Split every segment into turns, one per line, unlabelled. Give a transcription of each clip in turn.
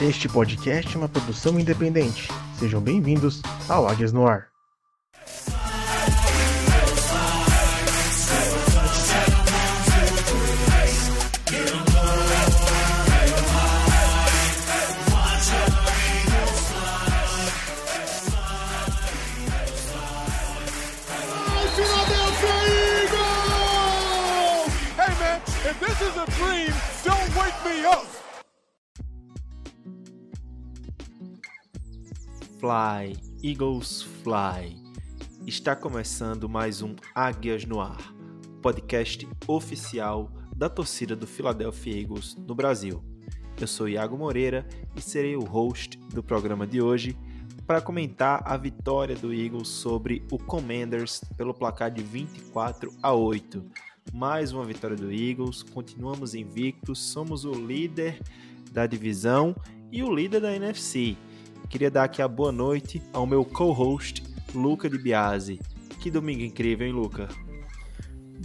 Este podcast é uma produção independente. Sejam bem-vindos ao Águias no Ar.
Fly, Eagles Fly. Está começando mais um Águias no Ar, podcast oficial da torcida do Philadelphia Eagles no Brasil. Eu sou Iago Moreira e serei o host do programa de hoje para comentar a vitória do Eagles sobre o Commanders pelo placar de 24 a 8. Mais uma vitória do Eagles, continuamos invictos, somos o líder da divisão e o líder da NFC. Queria dar aqui a boa noite ao meu co-host, Luca de Biase. Que domingo incrível, hein, Luca?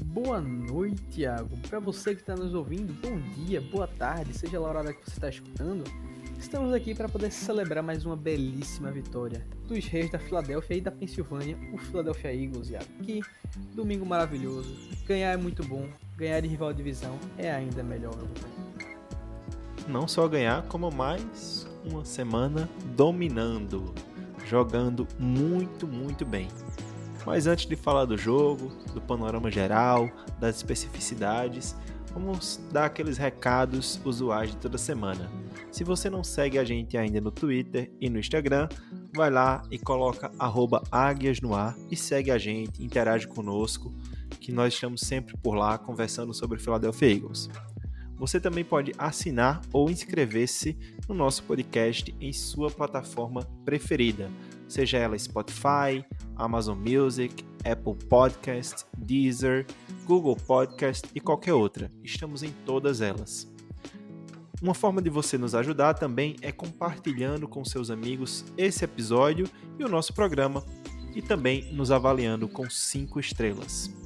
Boa noite, Thiago. Para você que está nos ouvindo, bom dia, boa tarde, seja lá a hora que você está escutando. Estamos aqui para poder celebrar mais uma belíssima vitória dos reis da Filadélfia e da Pensilvânia, o Philadelphia Eagles, Thiago. Que domingo maravilhoso. Ganhar é muito bom, ganhar de rival de divisão é ainda melhor.
Não só ganhar, como mais uma semana dominando, jogando muito, muito bem. Mas antes de falar do jogo, do panorama geral, das especificidades, vamos dar aqueles recados usuais de toda semana. Se você não segue a gente ainda no Twitter e no Instagram, vai lá e coloca arroba águias no ar e segue a gente, interage conosco, que nós estamos sempre por lá conversando sobre Philadelphia Eagles. Você também pode assinar ou inscrever-se no nosso podcast em sua plataforma preferida, seja ela Spotify, Amazon Music, Apple Podcast, Deezer, Google Podcast e qualquer outra. Estamos em todas elas. Uma forma de você nos ajudar também é compartilhando com seus amigos esse episódio e o nosso programa e também nos avaliando com 5 estrelas.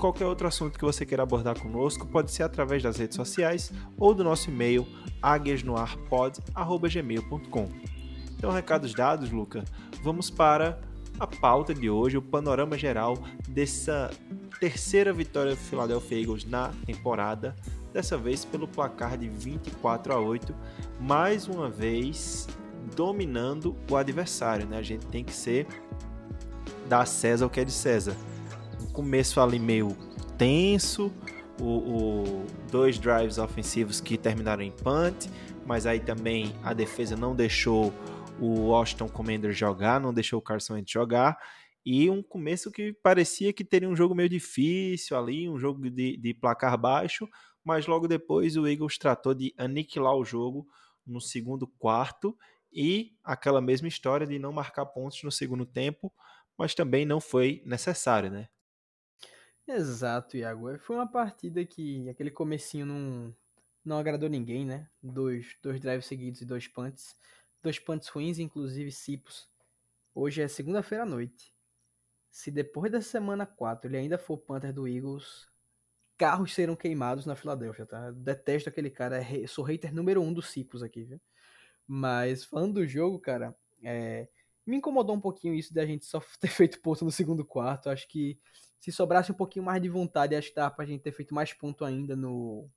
Qualquer outro assunto que você queira abordar conosco pode ser através das redes sociais ou do nosso e-mail águiasnoarpod.gmail.com Então, recados dados, Luca, vamos para a pauta de hoje, o panorama geral dessa terceira vitória do Philadelphia Eagles na temporada, dessa vez pelo placar de 24 a 8, mais uma vez dominando o adversário, né? A gente tem que ser dar a César o que é de César. Começo ali meio tenso, o, o, dois drives ofensivos que terminaram em punt, mas aí também a defesa não deixou o Washington Commander jogar, não deixou o Carson Wentz jogar, e um começo que parecia que teria um jogo meio difícil ali, um jogo de, de placar baixo, mas logo depois o Eagles tratou de aniquilar o jogo no segundo quarto e aquela mesma história de não marcar pontos no segundo tempo, mas também não foi necessário, né?
Exato, Iago. Foi uma partida que aquele comecinho não, não agradou ninguém, né? Dois, dois drives seguidos e dois punts. Dois punts ruins, inclusive Cipos. Hoje é segunda-feira à noite. Se depois da semana 4 ele ainda for punter do Eagles, carros serão queimados na Filadélfia, tá? Detesto aquele cara, é sou hater número um dos Cipos aqui, viu? Mas falando do jogo, cara, é, me incomodou um pouquinho isso da gente só ter feito ponto no segundo quarto. Acho que se sobrasse um pouquinho mais de vontade, acho que dava pra gente ter feito mais ponto ainda no,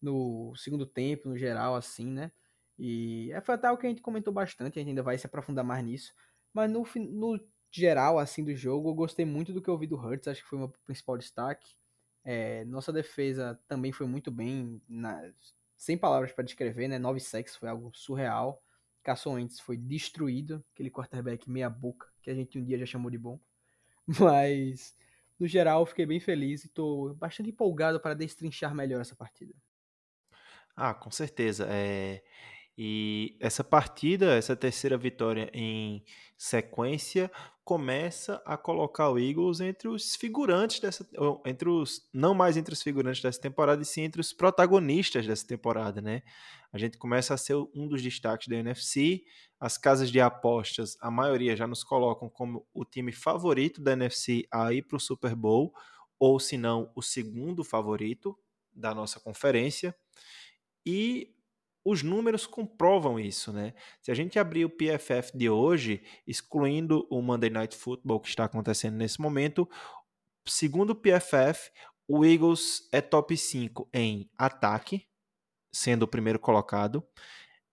no segundo tempo, no geral, assim, né? E é, o que a gente comentou bastante, a gente ainda vai se aprofundar mais nisso. Mas no, no geral, assim, do jogo, eu gostei muito do que eu vi do Hurts, acho que foi o meu principal destaque. É, nossa defesa também foi muito bem, na, sem palavras para descrever, né? 9 sacks foi algo surreal. Carson Wentz foi destruído, aquele quarterback meia boca, que a gente um dia já chamou de bom. Mas, no geral, fiquei bem feliz e estou bastante empolgado para destrinchar melhor essa partida.
Ah, com certeza. É... E essa partida, essa terceira vitória em sequência, começa a colocar o Eagles entre os figurantes dessa, entre os não mais entre os figurantes dessa temporada, e sim entre os protagonistas dessa temporada, né? A gente começa a ser um dos destaques da NFC. As casas de apostas, a maioria já nos colocam como o time favorito da NFC a ir para o Super Bowl, ou se não, o segundo favorito da nossa conferência. E os números comprovam isso, né? Se a gente abrir o PFF de hoje, excluindo o Monday Night Football que está acontecendo nesse momento, segundo o PFF, o Eagles é top 5 em ataque, sendo o primeiro colocado,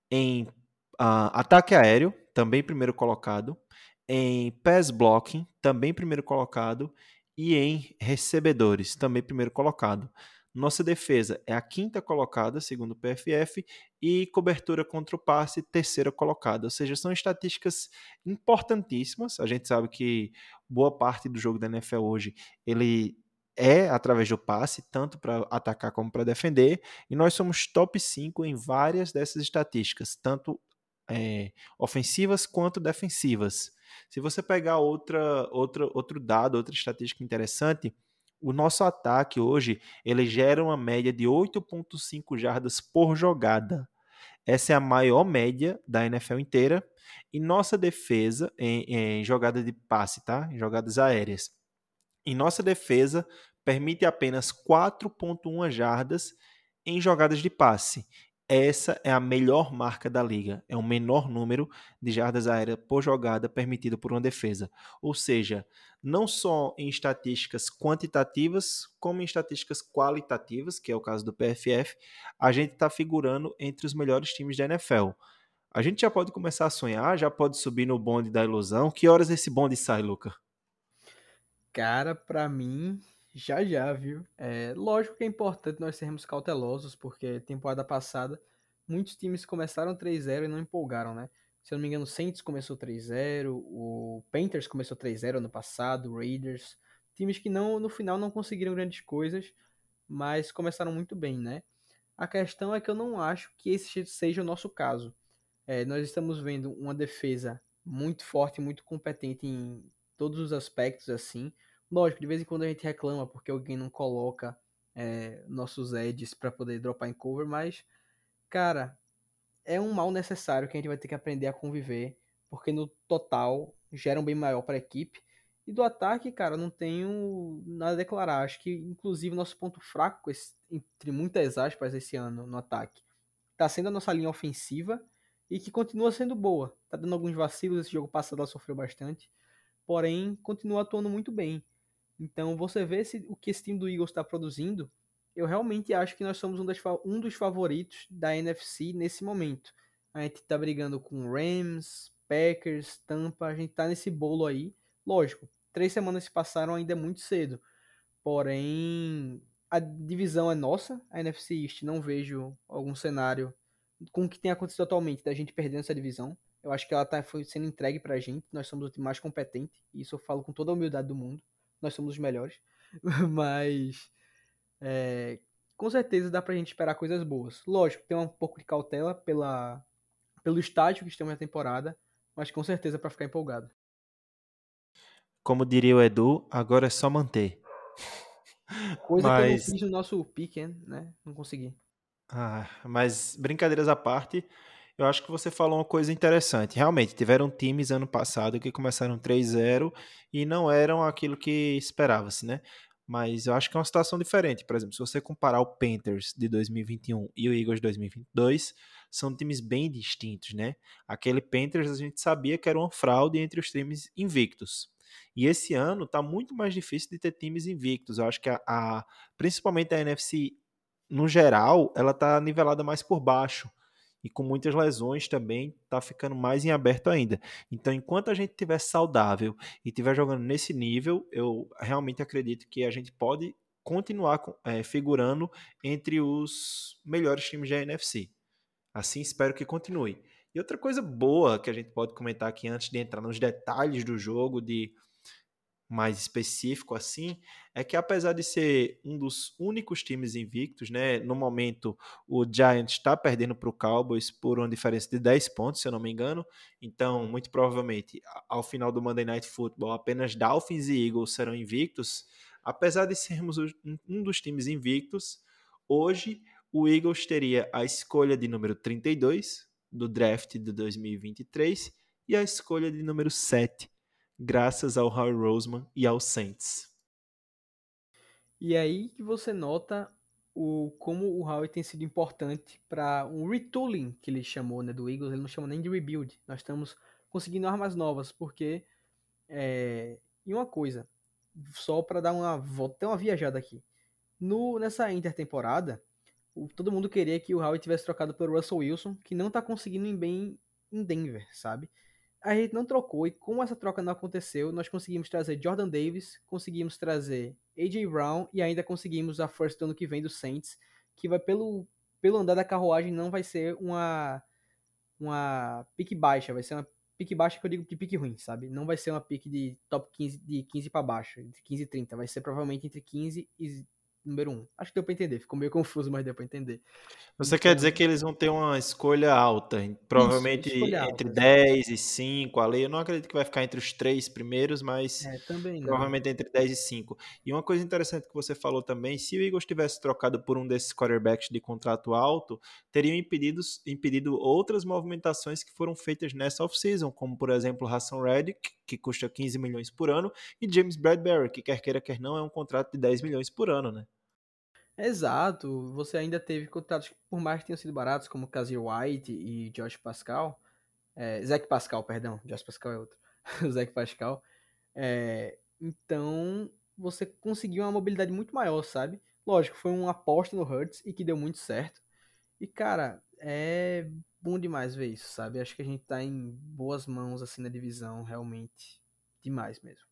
em uh, ataque aéreo, também primeiro colocado, em pass blocking, também primeiro colocado, e em recebedores, também primeiro colocado. Nossa defesa é a quinta colocada, segundo o PFF, e cobertura contra o passe, terceira colocada. Ou seja, são estatísticas importantíssimas. A gente sabe que boa parte do jogo da NFL hoje ele é através do passe, tanto para atacar como para defender, e nós somos top 5 em várias dessas estatísticas, tanto é, ofensivas quanto defensivas. Se você pegar outra, outra, outro dado, outra estatística interessante, o nosso ataque hoje ele gera uma média de 8,5 jardas por jogada. Essa é a maior média da NFL inteira. E nossa defesa em, em jogada de passe, tá? Em jogadas aéreas. Em nossa defesa permite apenas 4,1 jardas em jogadas de passe. Essa é a melhor marca da liga. É o menor número de jardas aéreas por jogada permitido por uma defesa. Ou seja, não só em estatísticas quantitativas, como em estatísticas qualitativas, que é o caso do PFF, a gente está figurando entre os melhores times da NFL. A gente já pode começar a sonhar, já pode subir no bonde da ilusão. Que horas esse bonde sai, Luca?
Cara, para mim, já já, viu? É, lógico que é importante nós sermos cautelosos, porque temporada passada muitos times começaram 3-0 e não empolgaram, né? Se eu não me engano, o Saints começou 3-0, o Panthers começou 3-0 ano passado, o Raiders, times que não no final não conseguiram grandes coisas, mas começaram muito bem, né? A questão é que eu não acho que esse seja o nosso caso. É, nós estamos vendo uma defesa muito forte, muito competente em todos os aspectos, assim. Lógico, de vez em quando a gente reclama porque alguém não coloca é, nossos edges para poder dropar em cover, mas, cara, é um mal necessário que a gente vai ter que aprender a conviver, porque no total gera um bem maior para a equipe. E do ataque, cara, não tenho nada a declarar. Acho que, inclusive, nosso ponto fraco, entre muitas aspas, esse ano no ataque, está sendo a nossa linha ofensiva e que continua sendo boa. Tá dando alguns vacilos, esse jogo passado ela sofreu bastante, porém continua atuando muito bem. Então você vê se, o que esse time do Eagles está produzindo. Eu realmente acho que nós somos um, das, um, dos favoritos da NFC nesse momento. A gente está brigando com Rams, Packers, Tampa, a gente está nesse bolo aí. Lógico, três semanas se passaram ainda é muito cedo. Porém, a divisão é nossa, a NFC East. Não vejo algum cenário com o que tem acontecido atualmente da gente perdendo essa divisão. Eu acho que ela tá, foi sendo entregue pra gente. Nós somos o time mais competente. E isso eu falo com toda a humildade do mundo nós somos os melhores. Mas é, com certeza dá pra gente esperar coisas boas. Lógico, tem um pouco de cautela pela, pelo estágio que estamos na temporada, mas com certeza para ficar empolgado.
Como diria o Edu, agora é só manter.
Coisa mas... que eu não fiz no nosso pick, né? Não consegui.
Ah, mas brincadeiras à parte, eu acho que você falou uma coisa interessante. Realmente, tiveram times ano passado que começaram 3-0 e não eram aquilo que esperava-se, né? Mas eu acho que é uma situação diferente. Por exemplo, se você comparar o Panthers de 2021 e o Eagles de 2022, são times bem distintos, né? Aquele Panthers a gente sabia que era uma fraude entre os times invictos. E esse ano tá muito mais difícil de ter times invictos. Eu acho que a, a principalmente a NFC no geral, ela tá nivelada mais por baixo e com muitas lesões também está ficando mais em aberto ainda. Então, enquanto a gente estiver saudável e estiver jogando nesse nível, eu realmente acredito que a gente pode continuar é, figurando entre os melhores times da NFC. Assim, espero que continue. E outra coisa boa que a gente pode comentar aqui antes de entrar nos detalhes do jogo, de mais específico assim, é que apesar de ser um dos únicos times invictos, né, no momento o Giants está perdendo para o Cowboys por uma diferença de 10 pontos, se eu não me engano, então muito provavelmente ao final do Monday Night Football apenas Dolphins e Eagles serão invictos, apesar de sermos um dos times invictos, hoje o Eagles teria a escolha de número 32 do draft de 2023 e a escolha de número 7 graças ao Howie Roseman e ao Saints.
E aí que você nota o, como o Howie tem sido importante para um retooling que ele chamou né, do Eagles, ele não chama nem de rebuild. Nós estamos conseguindo armas novas, porque. É, e uma coisa, só para dar uma volta, uma viajada aqui. No, nessa intertemporada, todo mundo queria que o Howie tivesse trocado pelo Russell Wilson, que não tá conseguindo ir bem em Denver, sabe? A gente não trocou e como essa troca não aconteceu, nós conseguimos trazer Jordan Davis, conseguimos trazer AJ Brown e ainda conseguimos a first do ano que vem do Saints, que vai pelo pelo andar da carruagem não vai ser uma uma pique baixa, vai ser uma pique baixa que eu digo de pique ruim, sabe? Não vai ser uma pique de top 15 de 15 para baixo, de 15 e 30, vai ser provavelmente entre 15 e número 1. Acho que deu pra entender. Ficou meio confuso, mas deu pra entender.
Você então, quer dizer que eles vão ter uma escolha alta, provavelmente isso, escolha entre alta, 10 e 5 ali. Eu não acredito que vai ficar entre os três primeiros, mas
é,
provavelmente entre 10 e 5. E uma coisa interessante que você falou também, se o Eagles tivesse trocado por um desses quarterbacks de contrato alto, teriam impedido, impedido outras movimentações que foram feitas nessa off-season, como por exemplo Hassan Reddick, que custa 15 milhões por ano, e James Bradbury, que quer queira, quer não, é um contrato de 10 milhões por ano, né?
Exato, você ainda teve contratos que, por mais que tenham sido baratos, como Kazir White e Josh Pascal, é, Zach Pascal, perdão, Josh Pascal é outro, Zach Pascal, é, então você conseguiu uma mobilidade muito maior, sabe? Lógico, foi uma aposta no Hurts e que deu muito certo, e cara, é bom demais ver isso, sabe? Acho que a gente tá em boas mãos, assim, na divisão, realmente, demais mesmo.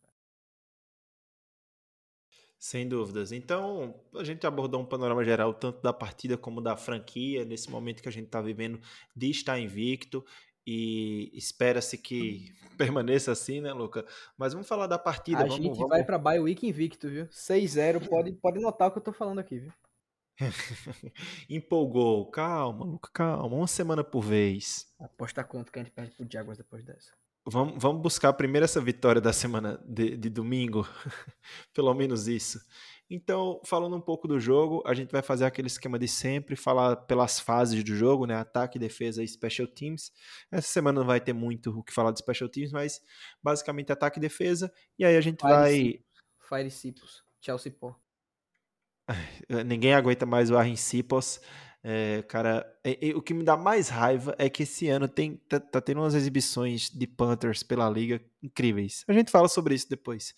Sem dúvidas. Então, a gente abordou um panorama geral tanto da partida como da franquia, nesse momento que a gente está vivendo de estar invicto e espera-se que permaneça assim, né, Luca? Mas vamos falar da partida.
A
vamos,
gente
vamos...
vai para bye week invicto, viu? 6-0, pode, pode notar o que eu tô falando aqui, viu?
Empolgou. Calma, Luca, calma. Uma semana por vez.
Aposta quanto que a gente perde pro Jaguars depois dessa?
Vamos, vamos buscar primeiro essa vitória da semana de, de domingo, pelo menos isso. Então, falando um pouco do jogo, a gente vai fazer aquele esquema de sempre, falar pelas fases do jogo, né? Ataque, defesa e special teams. Essa semana não vai ter muito o que falar de special teams, mas basicamente ataque e defesa. E aí a gente
Fire
vai.
Cipos. Fire Cipos. Chelsea Pó.
Ninguém aguenta mais o Arrin Cipos. É, cara, é, é, o que me dá mais raiva é que esse ano tem, tá, tá, tendo umas exibições de Panthers pela liga incríveis. A gente fala sobre isso depois.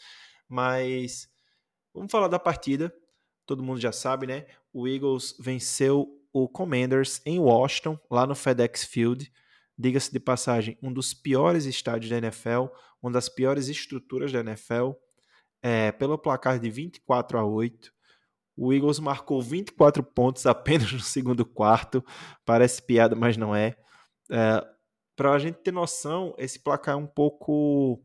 Mas vamos falar da partida. Todo mundo já sabe, né? O Eagles venceu o Commanders em Washington, lá no FedEx Field. Diga-se de passagem, um dos piores estádios da NFL, uma das piores estruturas da NFL, é, pelo placar de 24 a 8. O Eagles marcou 24 pontos apenas no segundo quarto. Parece piada, mas não é. é Para a gente ter noção, esse placar é um pouco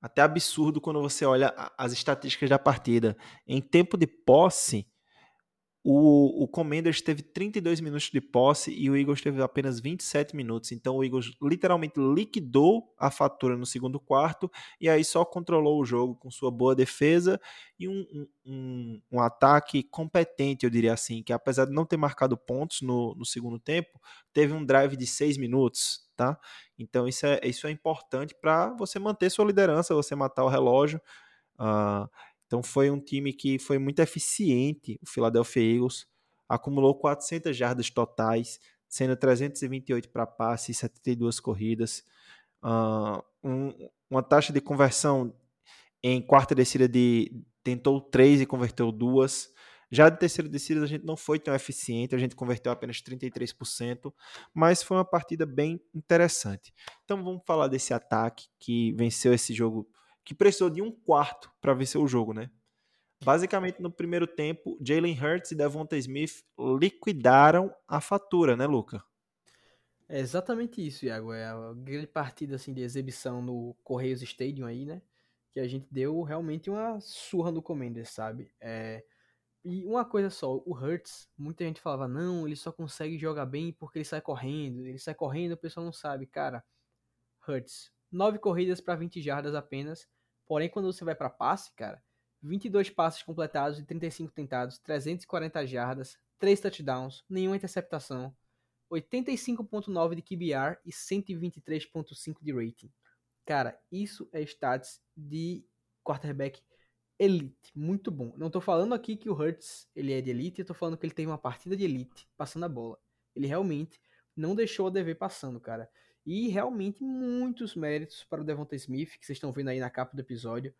até absurdo quando você olha as estatísticas da partida. Em tempo de posse, o, o Commanders teve 32 minutos de posse e o Eagles teve apenas 27 minutos. Então o Eagles literalmente liquidou a fatura no segundo quarto e aí só controlou o jogo com sua boa defesa e um, um, um ataque competente, eu diria assim, que apesar de não ter marcado pontos no, no segundo tempo, teve um drive de 6 minutos. Tá? Então isso é, isso é importante para você manter sua liderança, você matar o relógio. Uh, então foi um time que foi muito eficiente, o Philadelphia Eagles, acumulou 400 jardas totais, sendo 328 para passe e 72 corridas. Uh, um, uma taxa de conversão em quarta descida de tentou três e converteu duas. Já de terceira descida a gente não foi tão eficiente, a gente converteu apenas 33%, mas foi uma partida bem interessante. Então vamos falar desse ataque que venceu esse jogo que precisou de um quarto para vencer o jogo, né? Basicamente, no primeiro tempo, Jalen Hurts e Devonta Smith liquidaram a fatura, né, Luca?
É exatamente isso, Iago. É a grande partida assim, de exibição no Correios Stadium aí, né? Que a gente deu realmente uma surra no Commanders, sabe? É... E uma coisa só, o Hurts, muita gente falava, não, ele só consegue jogar bem porque ele sai correndo. Ele sai correndo, o pessoal não sabe. Cara, Hurts, 9 corridas para 20 jardas apenas Porém, quando você vai para passe, cara, 22 passes completados e 35 tentados, 340 jardas, 3 touchdowns, nenhuma interceptação, 85.9 de QBR e 123.5 de rating. Cara, isso é stats de quarterback elite, muito bom. Não tô falando aqui que o Hurts ele é de elite, eu tô falando que ele teve uma partida de elite passando a bola. Ele realmente não deixou a dever passando, cara. E realmente muitos méritos para o Devonta Smith, que vocês estão vendo aí na capa do episódio.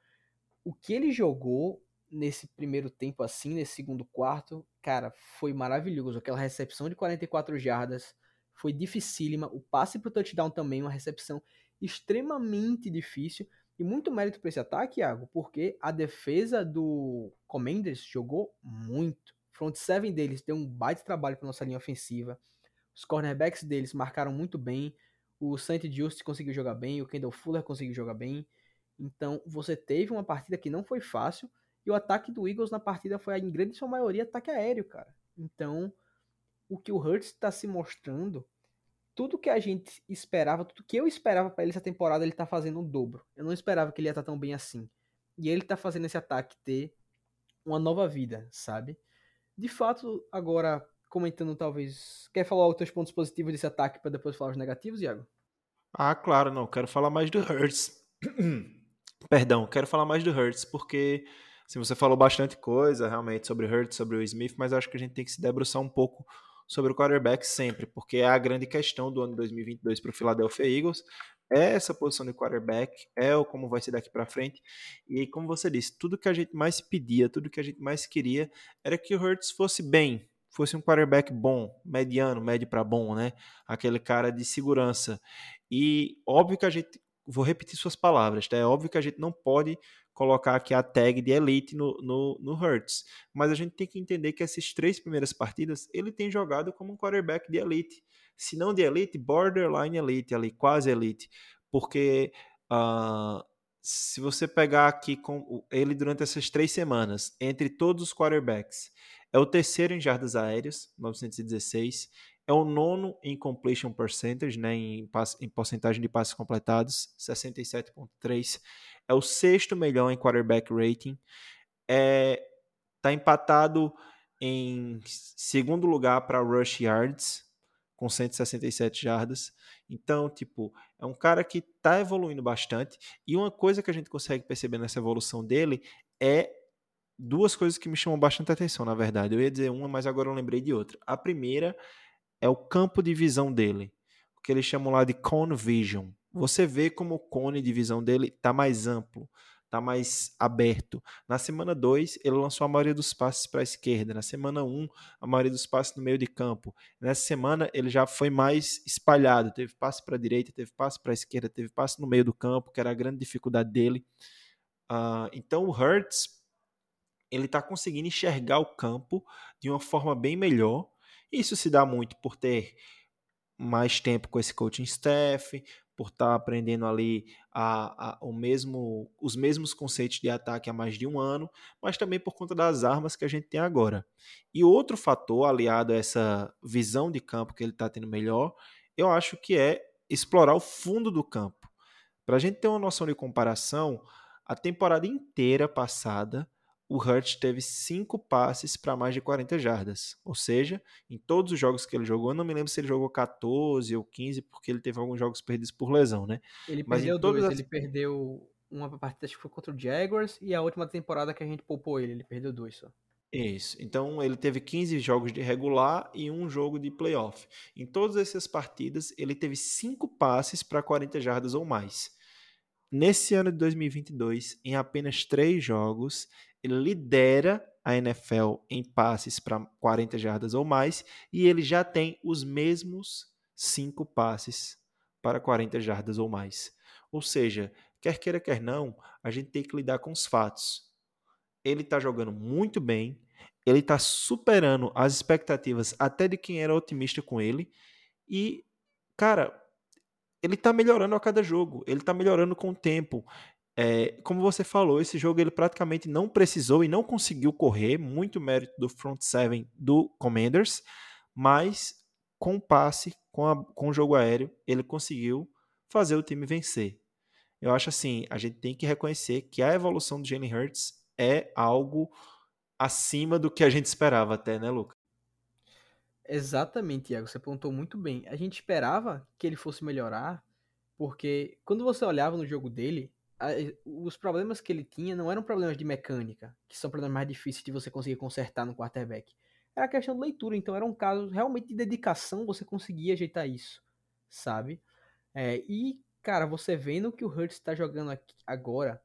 O que ele jogou nesse primeiro tempo assim, nesse segundo quarto, cara, foi maravilhoso. Aquela recepção de 44 jardas foi dificílima. O passe pro touchdown também, uma recepção extremamente difícil. E muito mérito para esse ataque, Iago, porque a defesa do Commanders jogou muito. Front seven deles deu um baita trabalho para nossa linha ofensiva. Os cornerbacks deles marcaram muito bem. O Saint Just conseguiu jogar bem, o Kendall Fuller conseguiu jogar bem. Então, você teve uma partida que não foi fácil, e o ataque do Eagles na partida foi, em grande sua maioria, ataque aéreo, cara. Então, o que o Hurts está se mostrando, tudo que a gente esperava, tudo que eu esperava para ele essa temporada, ele tá fazendo um dobro. Eu não esperava que ele ia estar tá tão bem assim. E ele tá fazendo esse ataque ter uma nova vida, sabe? De fato, agora, comentando talvez. Quer falar os teus pontos positivos desse ataque para depois falar os negativos, Iago?
Ah, claro, não. Quero falar mais do Hurts. Perdão, quero falar mais do Hurts, porque assim, você falou bastante coisa realmente sobre o Hurts, sobre o Smith, mas acho que a gente tem que se debruçar um pouco sobre o quarterback sempre, porque é a grande questão do ano 2022 para o Philadelphia Eagles é essa posição de quarterback, é o como vai ser daqui para frente. E como você disse, tudo que a gente mais pedia, tudo que a gente mais queria era que o Hurts fosse bem, fosse um quarterback bom, mediano, médio para bom, né? Aquele cara de segurança. E óbvio que a gente, vou repetir suas palavras, tá? É óbvio que a gente não pode colocar aqui a tag de elite no, no, no Hurts, mas a gente tem que entender que essas três primeiras partidas ele tem jogado como um quarterback de elite, se não de elite, borderline elite, ali, quase elite, porque uh, se você pegar aqui com ele durante essas três semanas, entre todos os quarterbacks, é o terceiro em jardas aéreas, 916. É o nono em completion percentage, né, em, em porcentagem de passes completados, 67,3. É o sexto melhor em quarterback rating. É, tá empatado em segundo lugar para rush yards, com 167 jardas. Então, tipo, é um cara que está evoluindo bastante. E uma coisa que a gente consegue perceber nessa evolução dele é duas coisas que me chamam bastante atenção, na verdade. Eu ia dizer uma, mas agora eu lembrei de outra. A primeira é o campo de visão dele, o que eles chamam lá de cone vision. Você vê como o cone de visão dele está mais amplo, está mais aberto. Na semana 2, ele lançou a maioria dos passes para a esquerda. Na semana 1, um, a maioria dos passes no meio de campo. Nessa semana, ele já foi mais espalhado. Teve passe para a direita, teve passe para a esquerda, teve passe no meio do campo, que era a grande dificuldade dele. Uh, então, o Hurts ele está conseguindo enxergar o campo de uma forma bem melhor. Isso se dá muito por ter mais tempo com esse coaching staff, por estar tá aprendendo ali a, a, o mesmo, os mesmos conceitos de ataque há mais de um ano, mas também por conta das armas que a gente tem agora. E outro fator, aliado a essa visão de campo que ele está tendo melhor, eu acho que é explorar o fundo do campo. Para a gente ter uma noção de comparação, a temporada inteira passada, o Hurt teve cinco passes para mais de 40 jardas. Ou seja, em todos os jogos que ele jogou, eu não me lembro se ele jogou 14 ou 15, porque ele teve alguns jogos perdidos por lesão, né?
Ele Mas perdeu dois, as... ele perdeu uma partida acho que foi contra o Jaguars e a última temporada que a gente poupou ele, ele perdeu dois só.
Isso. Então ele teve 15 jogos de regular e um jogo de playoff. Em todas essas partidas, ele teve cinco passes para 40 jardas ou mais. Nesse ano de 2022, em apenas três jogos, lidera a NFL em passes para 40 jardas ou mais e ele já tem os mesmos cinco passes para 40 jardas ou mais. Ou seja, quer queira, quer não, a gente tem que lidar com os fatos. Ele está jogando muito bem, ele está superando as expectativas até de quem era otimista com ele e, cara, ele está melhorando a cada jogo, ele está melhorando com o tempo. É, como você falou, esse jogo ele praticamente não precisou e não conseguiu correr, muito mérito do front seven do Commanders, mas com o passe, com, a, com o jogo aéreo, ele conseguiu fazer o time vencer. Eu acho assim, a gente tem que reconhecer que a evolução do Jalen Hurts é algo acima do que a gente esperava até, né, Lucas?
Exatamente, Iago, você apontou muito bem. A gente esperava que ele fosse melhorar, porque quando você olhava no jogo dele, os problemas que ele tinha não eram problemas de mecânica, que são problemas mais difíceis de você conseguir consertar no quarterback. Era questão de leitura, então era um caso realmente de dedicação, você conseguia ajeitar isso, sabe? É, e, cara, você vendo que o Hurts está jogando aqui agora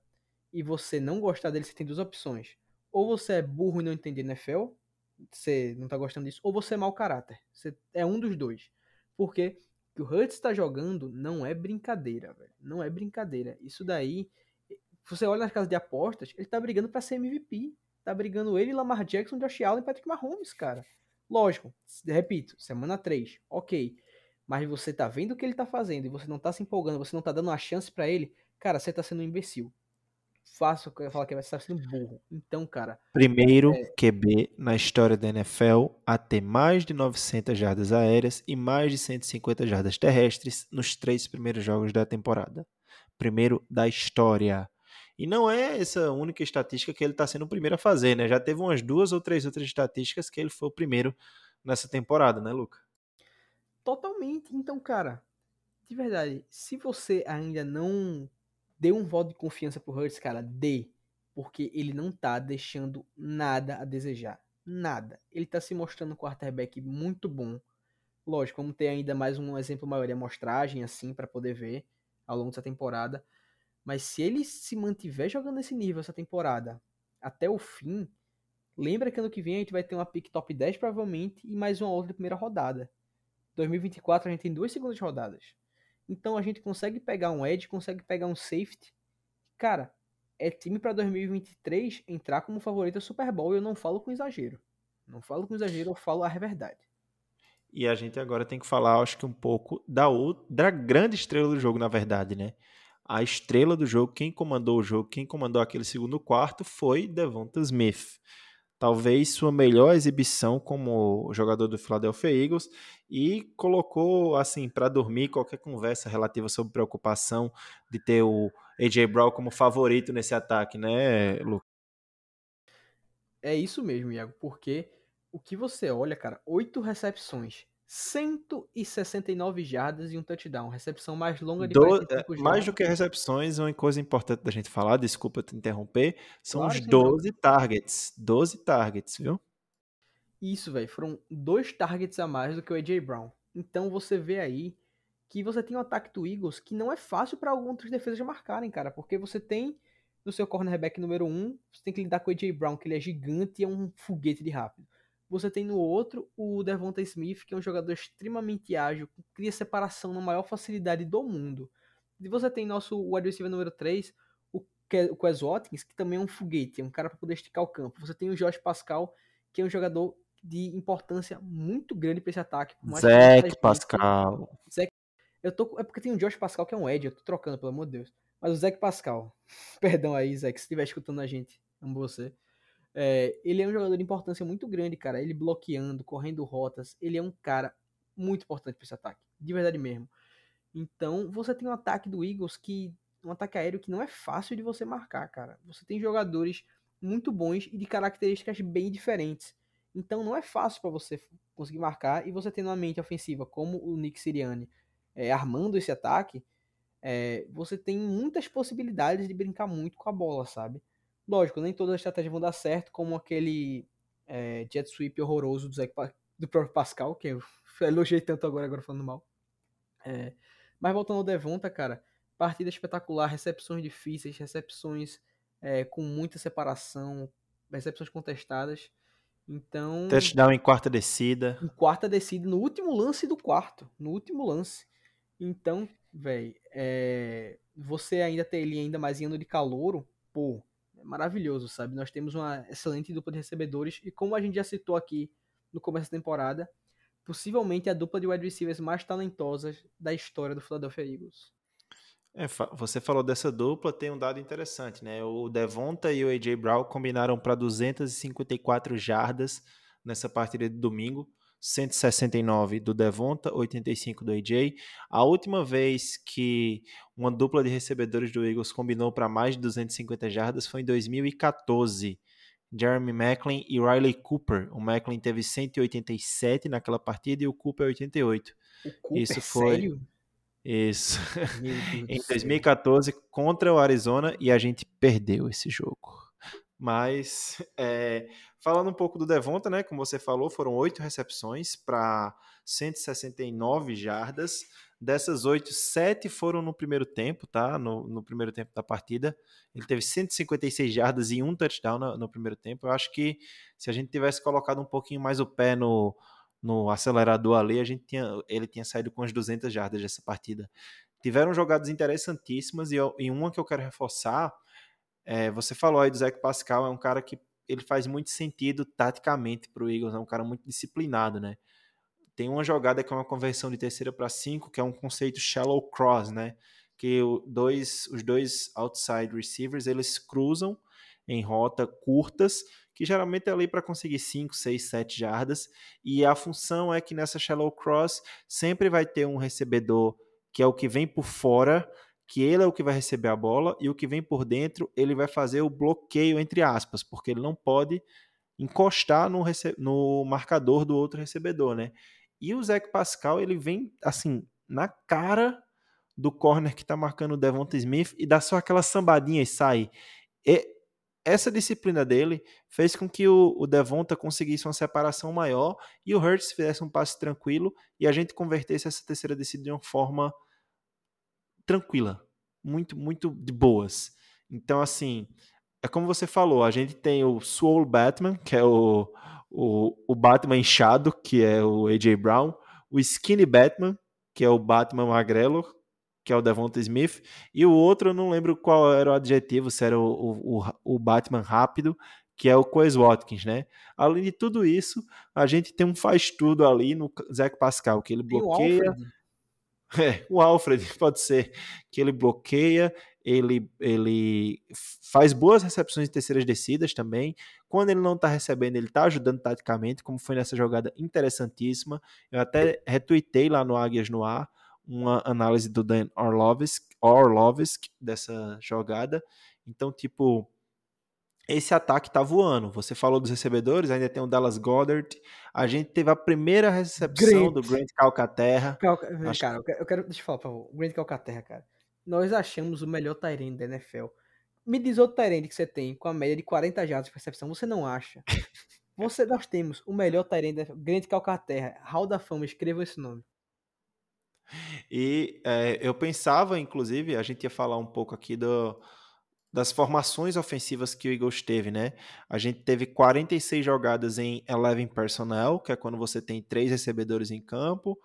e você não gostar dele, você tem duas opções. Ou você é burro e não entende NFL, você não tá gostando disso, ou você é mau caráter. Você é um dos dois. Porque que o Hurts está jogando não é brincadeira, velho. Não é brincadeira. Isso daí, você olha nas casas de apostas, ele tá brigando pra ser MVP. Tá brigando ele, Lamar Jackson, Josh Allen e Patrick Mahomes, cara. Lógico, repito, semana 3, ok. Mas você tá vendo o que ele tá fazendo e você não tá se empolgando, você não tá dando uma chance pra ele, cara, você tá sendo um imbecil. Eu falar que você tá sendo burro. Então, cara,
Primeiro QB na história da NFL a ter mais de 900 jardas aéreas e mais de 150 jardas terrestres nos três primeiros jogos da temporada. Primeiro da história. E não é essa única estatística que ele está sendo o primeiro a fazer, né? Já teve umas duas ou três outras estatísticas que ele foi o primeiro nessa temporada, né, Luca?
Totalmente. Então, cara, de verdade, se você ainda não deu um voto de confiança pro Hurts, cara, dê. Porque ele não tá deixando nada a desejar. Nada. Ele tá se mostrando um quarterback muito bom. Lógico, vamos ter ainda mais um exemplo maior de amostragem, assim, para poder ver ao longo dessa temporada. Mas se ele se mantiver jogando nesse nível essa temporada até o fim, lembra que ano que vem a gente vai ter uma pick top 10 provavelmente e mais uma outra de primeira rodada. 2024 a gente tem duas segundas rodadas. Então a gente consegue pegar um edge, consegue pegar um safety. Cara, é time para 2023 entrar como favorito ao Super Bowl e eu não falo com exagero. Não falo com exagero, eu falo a verdade.
E a gente agora tem que falar, acho que um pouco da, outra, grande estrela do jogo, na verdade, né? A estrela do jogo, quem comandou o jogo, quem comandou aquele segundo quarto foi Devonta Smith. Talvez sua melhor exibição como jogador do Philadelphia Eagles e colocou assim para dormir qualquer conversa relativa sobre preocupação de ter o AJ Brown como favorito nesse ataque, né, Lucas?
É isso mesmo, Iago, porque o que você olha, cara, oito recepções, 169 jardas e um touchdown, recepção mais longa de
Do,
45
é, mais
jardas.
do que recepções, uma coisa importante da gente falar, desculpa te interromper, são
Claro,
os
sem
12 targets. 12 targets, viu?
Isso, velho, foram dois targets a mais do que o AJ Brown. Então você vê aí que você tem um ataque do Eagles que não é fácil para outras defesas marcarem, cara, porque você tem no seu cornerback número 1, um, você tem que lidar com o AJ Brown, que ele é gigante e é um foguete de rápido. Você tem no outro o Devonta Smith, que é um jogador extremamente ágil, que cria separação na maior facilidade do mundo. E você tem nosso wide receiver número 3, o Quez Watkins, que também é um foguete, é um cara para poder esticar o campo. Você tem o Josh Pascal, que é um jogador de importância muito grande para esse ataque. que ele
Zach Pascal.
Eu tô, é porque tem o Josh Pascal, que é um Ed, eu tô trocando, pelo amor de Deus. Mas o Zach Pascal, perdão aí, Zach, se estiver escutando a gente, amo você. É, ele é um jogador de importância muito grande, cara. Ele bloqueando, correndo rotas. Ele é um cara muito importante para esse ataque. De verdade mesmo. Então, você tem um ataque do Eagles que. Um ataque aéreo que não é fácil de você marcar, cara. Você tem jogadores muito bons e de características bem diferentes. Então não é fácil para você conseguir marcar. E você tendo uma mente ofensiva como o Nick Sirianni é, armando esse ataque, é, você tem muitas possibilidades de brincar muito com a bola, sabe? Lógico, nem todas as estratégias vão dar certo, como aquele é, jet sweep horroroso do, Zé, do próprio Pascal, que eu elogiei tanto agora, agora falando mal. É, mas voltando ao Devonta, cara, partida espetacular, recepções difíceis, recepções é, com muita separação, recepções contestadas. Então,
Touchdown em quarta descida.
em quarta descida, no último lance do quarto, no último lance. Então, velho, é, você ainda ter ele ainda mais em ano de calouro, pô, maravilhoso, sabe? Nós temos uma excelente dupla de recebedores e como a gente já citou aqui no começo da temporada, possivelmente a dupla de wide receivers mais talentosas da história do Philadelphia Eagles.
É, você falou dessa dupla, tem um dado interessante, né? O Devonta e o AJ Brown combinaram para 254 jardas nessa partida de domingo, 169 do Devonta, 85 do AJ. A última vez que uma dupla de recebedores do Eagles combinou para mais de 250 jardas foi em 2014. Jeremy Macklin e Riley Cooper. O Macklin teve 187 naquela partida e o Cooper 88.
O Cooper,
Isso foi-
sério?
Isso. Em
do céu.
2014 contra o Arizona e a gente perdeu esse jogo. Mas, é, falando um pouco do Devonta, né? Como você falou, foram oito recepções para 169 jardas. Dessas oito, sete foram no primeiro tempo, tá? No, no, primeiro tempo da partida. Ele teve 156 jardas e um touchdown no, no, primeiro tempo. Eu acho que se a gente tivesse colocado um pouquinho mais o pé no, no acelerador ali, a gente tinha, ele tinha saído com as 200 jardas dessa partida. Tiveram jogadas interessantíssimas e, e uma que eu quero reforçar é, você falou aí do Zé Pascal, é um cara que ele faz muito sentido taticamente para o Eagles, é um cara muito disciplinado, né? Tem uma jogada que é uma conversão de terceira para cinco, que é um conceito shallow cross, né? Que o dois, os dois outside receivers eles cruzam em rota curtas, que geralmente é ali para conseguir 5, 6, 7 jardas, e a função é que nessa shallow cross sempre vai ter um recebedor que é o que vem por fora que ele é o que vai receber a bola e o que vem por dentro ele vai fazer o bloqueio entre aspas, porque ele não pode encostar no, no marcador do outro recebedor, né? E o Zach Pascal ele vem assim na cara do corner que está marcando o Devonta Smith e dá só aquela sambadinha e sai. E essa disciplina dele fez com que o, o Devonta conseguisse uma separação maior e o Hurts fizesse um passe tranquilo e a gente convertesse essa terceira descida de uma forma tranquila, muito, muito de boas. Então, assim, é como você falou, a gente tem o Soul Batman, que é o, o, o Batman inchado, que é o AJ Brown, o Skinny Batman, que é o Batman magrelo, que é o Devonta Smith, e o outro eu não lembro qual era o adjetivo, se era o, o, o Batman rápido, que é o Quez Watkins, né? Além de tudo isso, a gente tem um faz tudo ali no Zach Pascal, que ele bloqueia, é, o Alfred pode ser que ele bloqueia, ele, ele faz boas recepções de terceiras descidas também. Quando ele não está recebendo, ele está ajudando taticamente, como foi nessa jogada interessantíssima. Eu até retuitei lá no Águias no Ar uma análise do Dan Orlovsk, Orlovsk dessa jogada. Então, tipo, esse ataque tá voando. Você falou dos recebedores, ainda tem o Dallas Goddard. A gente teve a primeira recepção Grant. do Grant Calcaterra.
Calca... Acho... Cara, eu quero, Deixa eu falar, por favor. Grant Calcaterra, cara. Nós achamos o melhor Tyrande da NFL. Me diz outro Tyrande que você tem com a média de 40 jardas de recepção. Você não acha? Você, nós temos o melhor Tyrande da Grant Calcaterra. Hall da Fama, escreva esse nome.
E é, eu pensava, inclusive, a gente ia falar um pouco aqui do das formações ofensivas que o Eagles teve, né? A gente teve 46 jogadas em 11 personnel, que é quando você tem três recebedores em campo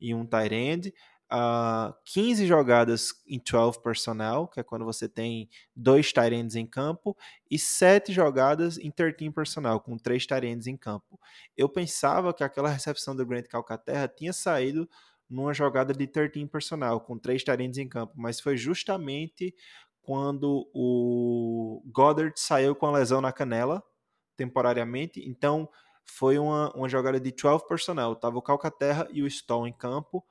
e um tight end. Uh, 15 jogadas em 12 personnel, que é quando você tem dois tight ends em campo, e 7 jogadas em 13 personnel, com três tight ends em campo. Eu pensava que aquela recepção do Grant Calcaterra tinha saído numa jogada de 13 personnel, com três ends em campo, mas foi justamente quando o Goddard saiu com a lesão na canela, temporariamente. Então, foi uma, uma jogada de 12 personnel. Tava o Calcaterra e o Stoll em campo.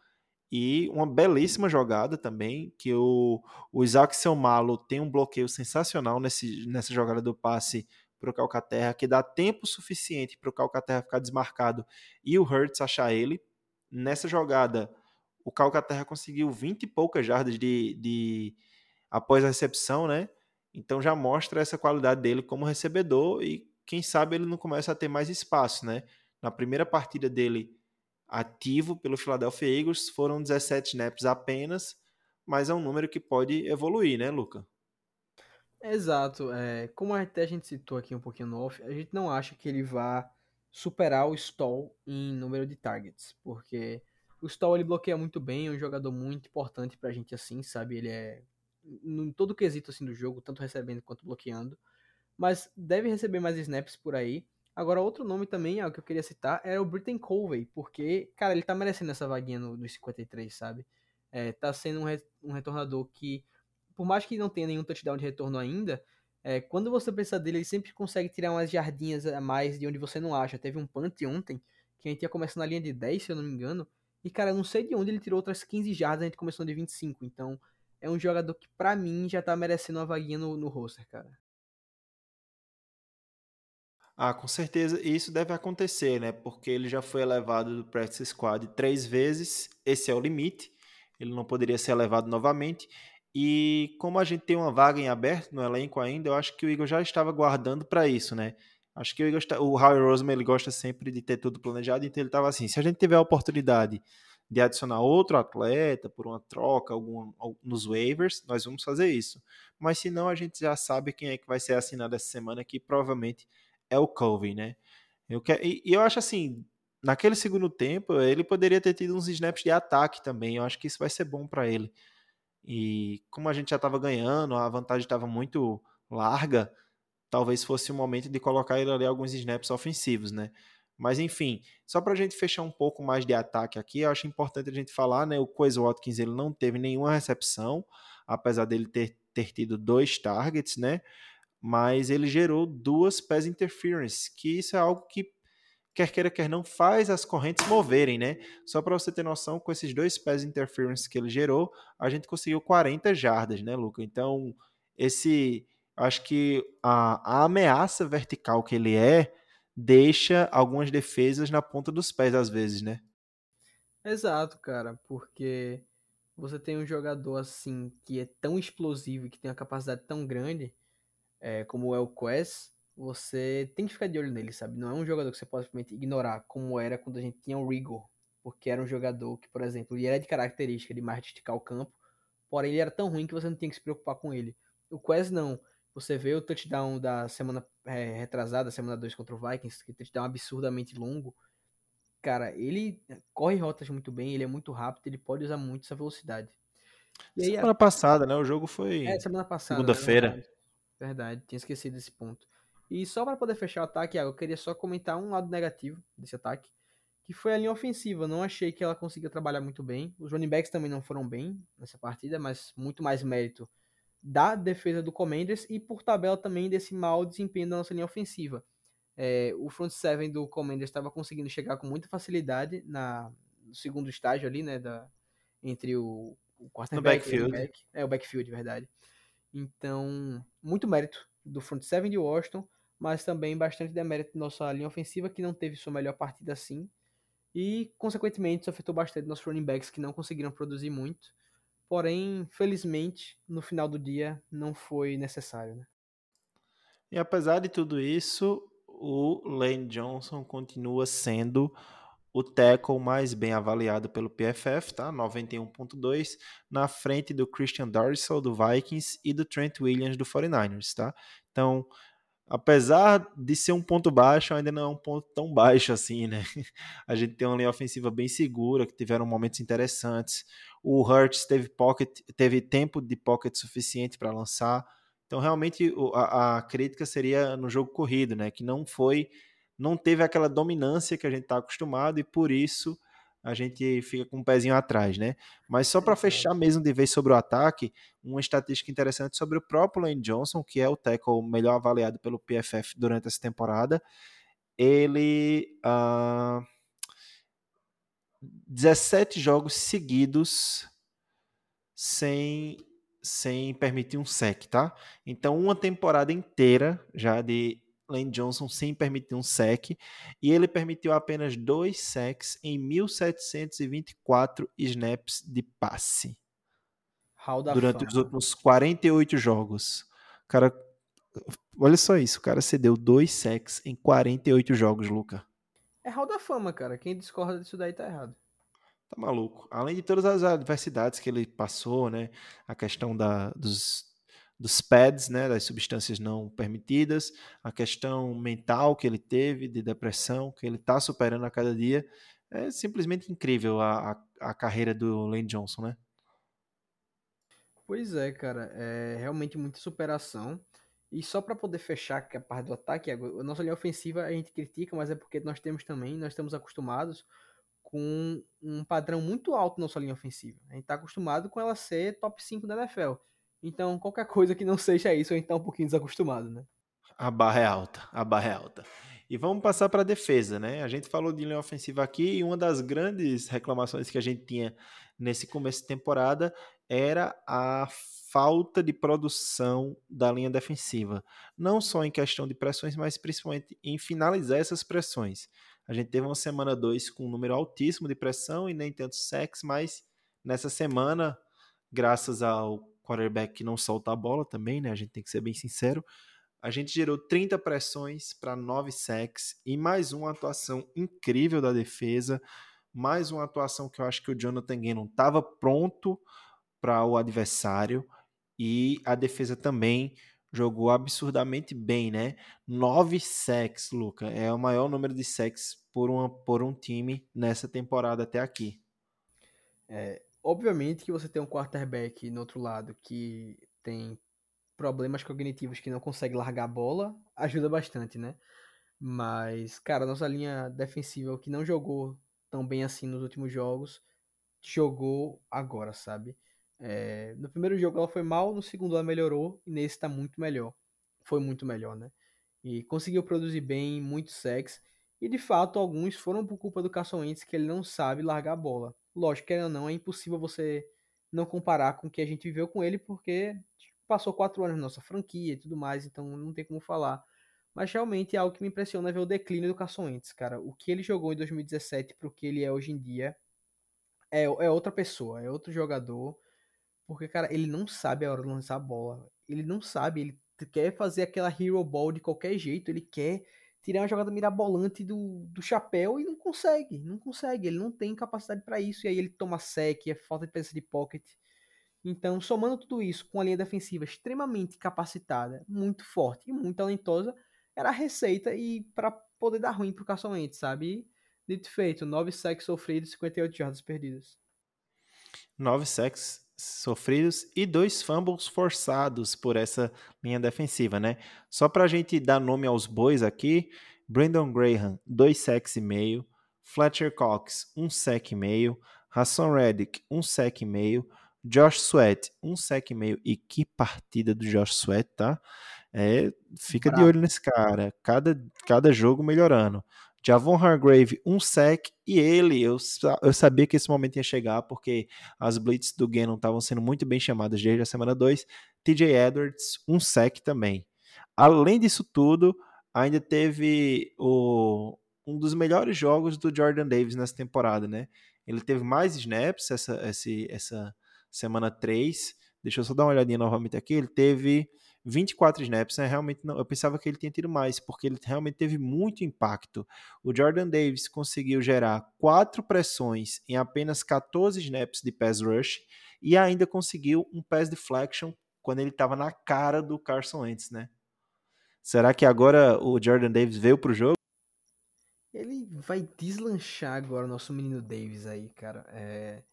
E uma belíssima jogada também, que o, o Isaac Selmalo tem um bloqueio sensacional nesse, nessa jogada do passe para o Calcaterra, que dá tempo suficiente para o Calcaterra ficar desmarcado e o Hurts achar ele. Nessa jogada, o Calcaterra conseguiu 20 e poucas jardas de, de, após a recepção, né? Então já mostra essa qualidade dele como recebedor e quem sabe ele não começa a ter mais espaço, né? Na primeira partida dele ativo pelo Philadelphia Eagles foram 17 snaps apenas, mas é um número que pode evoluir, né, Luca?
Exato. É, como até a gente citou aqui um pouquinho no off, a gente não acha que ele vá superar o Stall em número de targets, porque o Stall ele bloqueia muito bem, é um jogador muito importante pra gente assim, sabe? Ele é em todo o quesito assim do jogo, tanto recebendo quanto bloqueando. Mas deve receber mais snaps por aí. Agora, outro nome também, é o que eu queria citar, era o Britton Colvey, porque, cara, ele tá merecendo essa vaguinha no, no 53, sabe? É, tá sendo um, re, um retornador que, por mais que não tenha nenhum touchdown de retorno ainda, é, quando você precisa dele, ele sempre consegue tirar umas jardinhas a mais de onde você não acha. Teve um punt ontem, que a gente ia começar na linha de 10, se eu não me engano, e, cara, eu não sei de onde ele tirou outras 15 jardas, a gente começou de 25, então é um jogador que, para mim, já tá merecendo uma vaguinha no, no roster, cara.
Ah, com certeza isso deve acontecer, né? Porque ele já foi elevado do practice squad três vezes, esse é o limite. ele não poderia ser elevado novamente. E como a gente tem uma vaga em aberto no elenco ainda, eu acho que o Igor já estava guardando para isso, né? Acho que o, Igor, o Howie Roseman ele gosta sempre de ter tudo planejado, então ele estava assim: se a gente tiver a oportunidade de adicionar outro atleta por uma troca algum, nos waivers, nós vamos fazer isso. Mas se não, a gente já sabe quem é que vai ser assinado essa semana, que provavelmente é o Colvin, né? Eu quero, e, e eu acho assim, naquele segundo tempo, ele poderia ter tido uns snaps de ataque também. Eu acho que isso vai ser bom para ele. E como a gente já estava ganhando, a vantagem estava muito larga, talvez fosse o momento de colocar ele ali alguns snaps ofensivos, né? Mas enfim, só para a gente fechar um pouco mais de ataque aqui, eu acho importante a gente falar, né? O Quez Watkins ele não teve nenhuma recepção, apesar dele ter, ter tido dois targets, né? Mas ele gerou duas pass interference, que isso é algo que quer queira quer não faz as correntes moverem, né? Só para você ter noção, com esses dois pass interference que ele gerou, a gente conseguiu 40 jardas, né, Luca? Então, esse acho que a, a ameaça vertical que ele é deixa algumas defesas na ponta dos pés às vezes, né?
Exato, cara, porque você tem um jogador assim que é tão explosivo e que tem uma capacidade tão grande é, como é o Quest, você tem que ficar de olho nele, sabe? Não é um jogador que você pode simplesmente ignorar, como era quando a gente tinha o Rigor, porque era um jogador que, por exemplo, ele era de característica de mais de esticar o campo, porém ele era tão ruim que você não tinha que se preocupar com ele. O Quest não. Você vê o touchdown da semana é, retrasada, semana 2 contra o Vikings, que touchdown absurdamente longo. Cara, ele corre rotas muito bem, ele é muito rápido, ele pode usar muito essa velocidade.
E aí, semana a... passada, né? O jogo foi.
É, semana passada.
Segunda-feira.
Verdade. verdade, tinha esquecido desse ponto. E só para poder fechar o ataque, eu queria só comentar um lado negativo desse ataque, que foi a linha ofensiva. Não achei que ela conseguia trabalhar muito bem. Os running backs também não foram bem nessa partida, mas muito mais mérito da defesa do Commanders e por tabela também desse mau desempenho da nossa linha ofensiva. É, o front seven do Commanders estava conseguindo chegar com muita facilidade na, no segundo estágio ali, né, da, entre o, o quarterback
e o
back. É, o backfield, de verdade. Então, muito mérito do front seven de Washington, mas também bastante demérito da nossa linha ofensiva, que não teve sua melhor partida assim. E, consequentemente, isso afetou bastante nossos running backs, que não conseguiram produzir muito. Porém, felizmente, no final do dia não foi necessário. Né?
E apesar de tudo isso, o Lane Johnson continua sendo o tackle mais bem avaliado pelo PFF, tá? 91.2, na frente do Christian Darrisall do Vikings e do Trent Williams do 49ers, tá? Então, apesar de ser um ponto baixo, ainda não é um ponto tão baixo assim, né? A gente tem uma linha ofensiva bem segura, que tiveram momentos interessantes. O Hurts teve pocket, teve tempo de pocket suficiente para lançar. Então, realmente, a, a, crítica seria no jogo corrido, né? Que não foi, não teve aquela dominância que a gente está acostumado e por isso a gente fica com um pezinho atrás, né? Mas só para fechar mesmo de vez sobre o ataque, uma estatística interessante sobre o próprio Lane Johnson, que é o tackle melhor avaliado pelo PFF durante essa temporada. Ele. Uh, 17 jogos seguidos sem, sem permitir um sec, tá? Então, uma temporada inteira já de Lane Johnson sem permitir um sec, e ele permitiu apenas dois sacks em 1724 snaps de passe. Durante fama. os últimos 48 jogos. Cara, olha só isso, o cara cedeu dois sacks em 48 jogos, Luca.
É Hall da Fama, cara. Quem discorda disso daí tá errado.
Tá maluco. Além de todas as adversidades que ele passou, né? A questão da, dos, dos pads, né, das substâncias não permitidas, a questão mental que ele teve, de depressão, que ele está superando a cada dia. É simplesmente incrível a, a, a, carreira do Lane Johnson, né?
Pois é, cara, é realmente muita superação. E só para poder fechar que a parte do ataque, a nossa linha ofensiva a gente critica, mas é porque nós temos também, nós estamos acostumados com um padrão muito alto na nossa linha ofensiva. A gente está acostumado com ela ser top 5 da NFL. Então, qualquer coisa que não seja isso, a gente tá um pouquinho desacostumado, né?
A barra é alta, a barra é alta. E vamos passar para a defesa, né? A gente falou de linha ofensiva aqui e uma das grandes reclamações que a gente tinha nesse começo de temporada era a falta de produção da linha defensiva. Não só em questão de pressões, mas principalmente em finalizar essas pressões. A gente teve uma semana 2 com um número altíssimo de pressão e nem tanto sexo, mas nessa semana, graças ao quarterback que não solta a bola também, né? A gente tem que ser bem sincero. A gente gerou 30 pressões para 9 sacks e mais uma atuação incrível da defesa. Mais uma atuação que eu acho que o Jonathan Gannon estava pronto para o adversário e a defesa também jogou absurdamente bem, né? Nove sacks, Luca, é o maior número de sacks por, uma, por um time nessa temporada até aqui.
É, obviamente que você tem um quarterback no outro lado que tem problemas cognitivos que não consegue largar a bola, ajuda bastante, né? Mas, cara, nossa linha defensiva que não jogou tão bem assim nos últimos jogos, jogou agora, sabe? É, no primeiro jogo ela foi mal, no segundo ela melhorou e nesse tá muito melhor. Foi muito melhor, né? E conseguiu produzir bem, muito sexo. E de fato, alguns foram por culpa do Carson Wentz, que ele não sabe largar a bola. Lógico que ou não, é impossível você não comparar com o que a gente viveu com ele, porque passou quatro anos na nossa franquia e tudo mais, então não tem como falar. Mas realmente é algo que me impressiona ver o declínio do Carson Wentz, cara. O que ele jogou em 2017 para o que ele é hoje em dia é, é outra pessoa, é outro jogador. Porque, cara, ele não sabe a hora de lançar a bola. Ele não sabe, ele quer fazer aquela hero ball de qualquer jeito, ele quer tirar uma jogada mirabolante do, do chapéu e não consegue, não consegue, ele não tem capacidade para isso, e aí ele toma sec, é falta de presença de pocket. Então, somando tudo isso com a linha defensiva extremamente capacitada, muito forte e muito talentosa, era a receita e para poder dar ruim pro Carson Wentz, sabe? E, dito feito, 9 sacks sofridos e 58 jardas perdidas.
9 sacks sofridos e dois fumbles forçados por essa linha defensiva, né? Só para a gente dar nome aos bois aqui, Brandon Graham, dois sacks e meio, Fletcher Cox, um sec e meio, Hassan Reddick, um sec e meio, Josh Sweat, um sec e meio, e que partida do Josh Sweat, tá? É, fica Bravo. de olho nesse cara, cada, cada jogo melhorando. Javon Hargrave, um sec, e ele, eu, eu sabia que esse momento ia chegar, porque as blitz do Gannon estavam sendo muito bem chamadas desde a semana 2. TJ Edwards, um sec também. Além disso tudo, ainda teve o, um dos melhores jogos do Jordan Davis nessa temporada, né? Ele teve mais snaps essa, essa, essa semana 3. Deixa eu só dar uma olhadinha novamente aqui. Ele teve 24 snaps, né? Realmente não, eu pensava que ele tinha tido mais, porque ele realmente teve muito impacto. O Jordan Davis conseguiu gerar quatro pressões em apenas 14 snaps de pass rush e ainda conseguiu um pass deflection quando ele estava na cara do Carson Wentz, né? Será que agora o Jordan Davis veio pro jogo?
Ele vai deslanchar agora o nosso menino Davis aí, cara. É...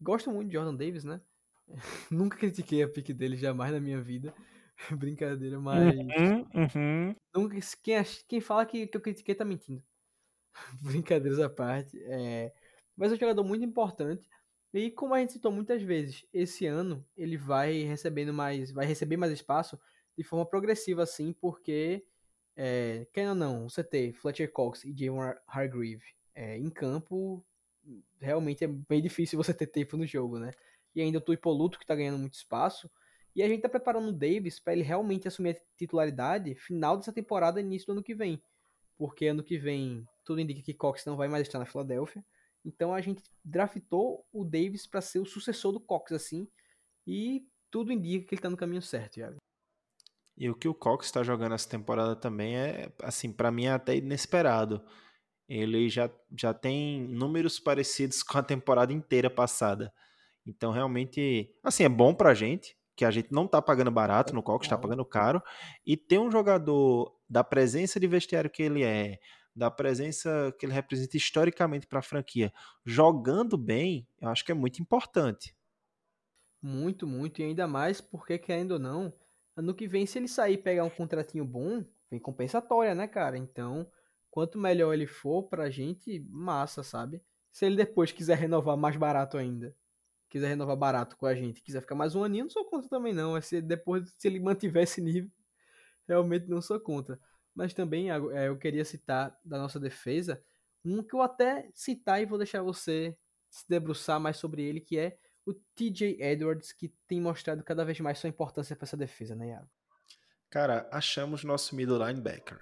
Gosto muito de Jordan Davis, né? Nunca critiquei a pique dele jamais na minha vida. Brincadeira, mas. Uhum, uhum. Nunca, quem, quem fala que, que eu critiquei tá mentindo. Brincadeiras à parte. É, mas é um jogador muito importante. E como a gente citou muitas vezes, esse ano ele vai recebendo mais. Vai receber mais espaço de forma progressiva, assim, porque. É, quem ou não, você ter Fletcher Cox e Javon Hargrave é, em campo, realmente é bem difícil você ter tempo no jogo, né? E ainda o Tuipoluto, que tá ganhando muito espaço. E a gente tá preparando o Davis para ele realmente assumir a titularidade final dessa temporada e início do ano que vem. Porque ano que vem tudo indica que Cox não vai mais estar na Filadélfia. Então a gente draftou o Davis para ser o sucessor do Cox assim. E tudo indica que ele tá no caminho certo, Thiago.
E o que o Cox está jogando essa temporada também é, assim, para mim é até inesperado. Ele já, já tem números parecidos com a temporada inteira passada. Então, realmente, assim, é bom pra gente, que a gente não está pagando barato no Cox, está pagando caro, e ter um jogador da presença de vestiário que ele é, da presença que ele representa historicamente para a franquia, jogando bem, eu acho que é muito importante.
Muito, muito, e ainda mais porque, querendo ou não, ano que vem, se ele sair e pegar um contratinho bom, vem compensatória, né, cara? Então, quanto melhor ele for pra gente, massa, sabe? Se ele depois quiser renovar mais barato ainda, quiser renovar barato com a gente, quiser ficar mais um aninho, não sou contra também não. Se depois, se ele mantiver esse nível, realmente não sou contra. Mas também é, eu queria citar da nossa defesa um que eu até citar e vou deixar você se debruçar mais sobre ele, que é o TJ Edwards, que tem mostrado cada vez mais sua importância para essa defesa, né, Iago?
Cara, achamos nosso middle linebacker.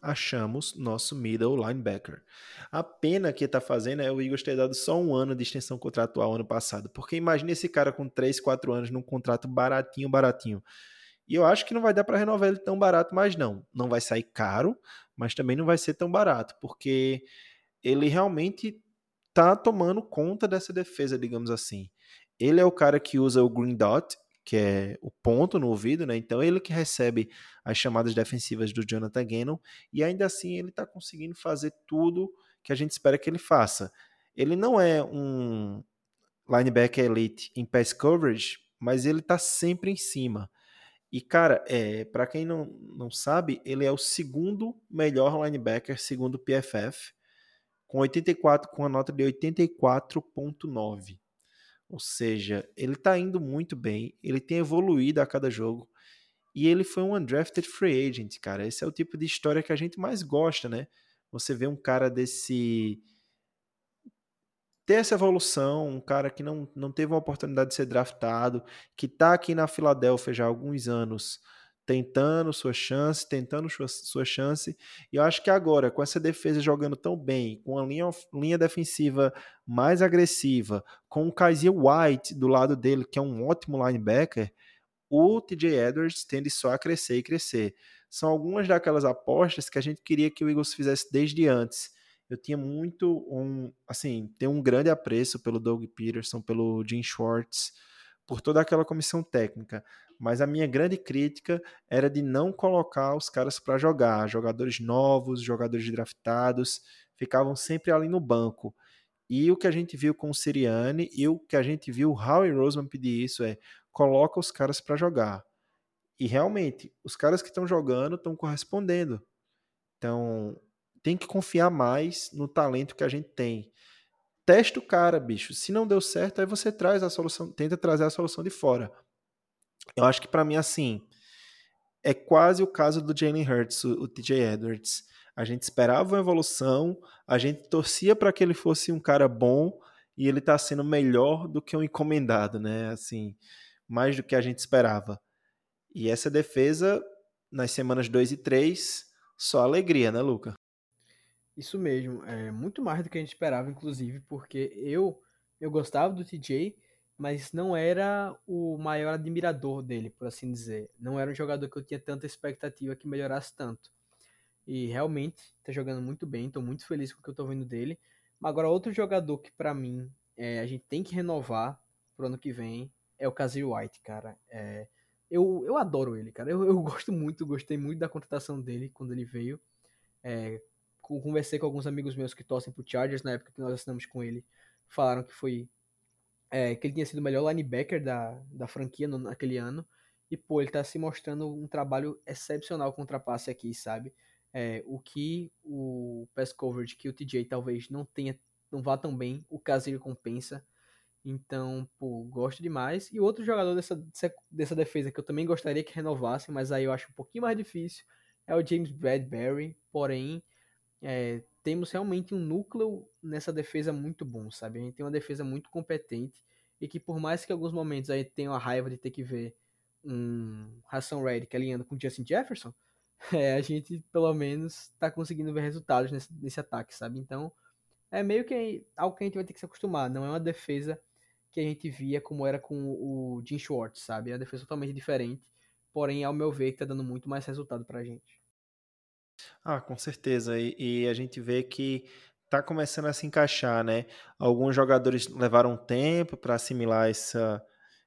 Achamos nosso middle linebacker. A pena que está fazendo é o Eagles ter dado só um ano de extensão contratual ano passado, porque imagine esse cara com 3, 4 anos num contrato baratinho, baratinho. E eu acho que não vai dar para renovar ele tão barato mais não. Não vai sair caro, mas também não vai ser tão barato, porque ele realmente tá tomando conta dessa defesa, digamos assim. Ele é o cara que usa o green dot, que é o ponto no ouvido, né? Então ele que recebe as chamadas defensivas do Jonathan Gannon e ainda assim ele está conseguindo fazer tudo que a gente espera que ele faça. Ele não é um linebacker elite em pass coverage, mas ele está sempre em cima. E cara, é, para quem não, não sabe, ele é o segundo melhor linebacker segundo o PFF, com 84 com a nota de 84.9. Ou seja, ele está indo muito bem, ele tem evoluído a cada jogo e ele foi um undrafted free agent, cara. Esse é o tipo de história que a gente mais gosta, né? Você vê um cara desse ter essa evolução, um cara que não, não teve uma oportunidade de ser draftado, que está aqui na Filadélfia já há alguns anos, tentando sua chance, tentando sua, sua chance. E eu acho que agora, com essa defesa jogando tão bem, com a linha, linha defensiva mais agressiva, com o Kaiser White do lado dele, que é um ótimo linebacker, o TJ Edwards tende só a crescer e crescer. São algumas daquelas apostas que a gente queria que o Eagles fizesse desde antes. Eu tinha muito um, assim, tenho um grande apreço pelo Doug Peterson, pelo Jim Schwartz, por toda aquela comissão técnica mas a minha grande crítica era de não colocar os caras para jogar. Jogadores novos, jogadores draftados, ficavam sempre ali no banco. E o que a gente viu com o Siriane e o que a gente viu o Howie Roseman pedir isso é coloca os caras para jogar. E realmente, os caras que estão jogando estão correspondendo. Então, tem que confiar mais no talento que a gente tem. Testa o cara, bicho. Se não deu certo, aí você traz a solução, tenta trazer a solução de fora. Eu acho que para mim, assim, é quase o caso do Jalen Hurts, o, o TJ Edwards. A gente esperava uma evolução, a gente torcia para que ele fosse um cara bom e ele está sendo melhor do que um encomendado, né? Assim, mais do que a gente esperava. E essa defesa, nas semanas 2 e 3, só alegria, né, Luca?
Isso mesmo, é muito mais do que a gente esperava, inclusive, porque eu eu gostava do TJ, mas não era o maior admirador dele, por assim dizer. Não era um jogador que eu tinha tanta expectativa que melhorasse tanto. E realmente está jogando muito bem, estou muito feliz com o que eu estou vendo dele. Agora, outro jogador que para mim é, a gente tem que renovar pro ano que vem é o Kazir White, cara. É, eu, eu adoro ele, cara. Eu, eu gosto muito, gostei muito da contratação dele quando ele veio. É, conversei com alguns amigos meus que torcem pro Chargers na época que nós assinamos com ele. Falaram que foi é, que ele tinha sido o melhor linebacker da, da franquia no, naquele ano. E, pô, ele tá se mostrando um trabalho excepcional contra passe aqui, sabe? É, o que o pass coverage que o TJ talvez não tenha, não vá tão bem, o Kazir compensa. Então, pô, gosto demais. E outro jogador dessa, dessa defesa que eu também gostaria que renovasse, mas aí eu acho um pouquinho mais difícil, é o James Bradbury. Porém, é, temos realmente um núcleo nessa defesa muito bom, sabe? A gente tem uma defesa muito competente e que por mais que em alguns momentos a gente tenha a raiva de ter que ver um Hassan Reddick alinhando com Justin Jefferson, é, a gente pelo menos está conseguindo ver resultados nesse, nesse ataque, sabe? Então é meio que algo que a gente vai ter que se acostumar. Não é uma defesa que a gente via como era com o Jim Schwartz, sabe? É uma defesa totalmente diferente, porém, ao meu ver, que tá dando muito mais resultado pra gente.
Ah, com certeza. E, e a gente vê que tá começando a se encaixar, né? Alguns jogadores levaram tempo para assimilar essa,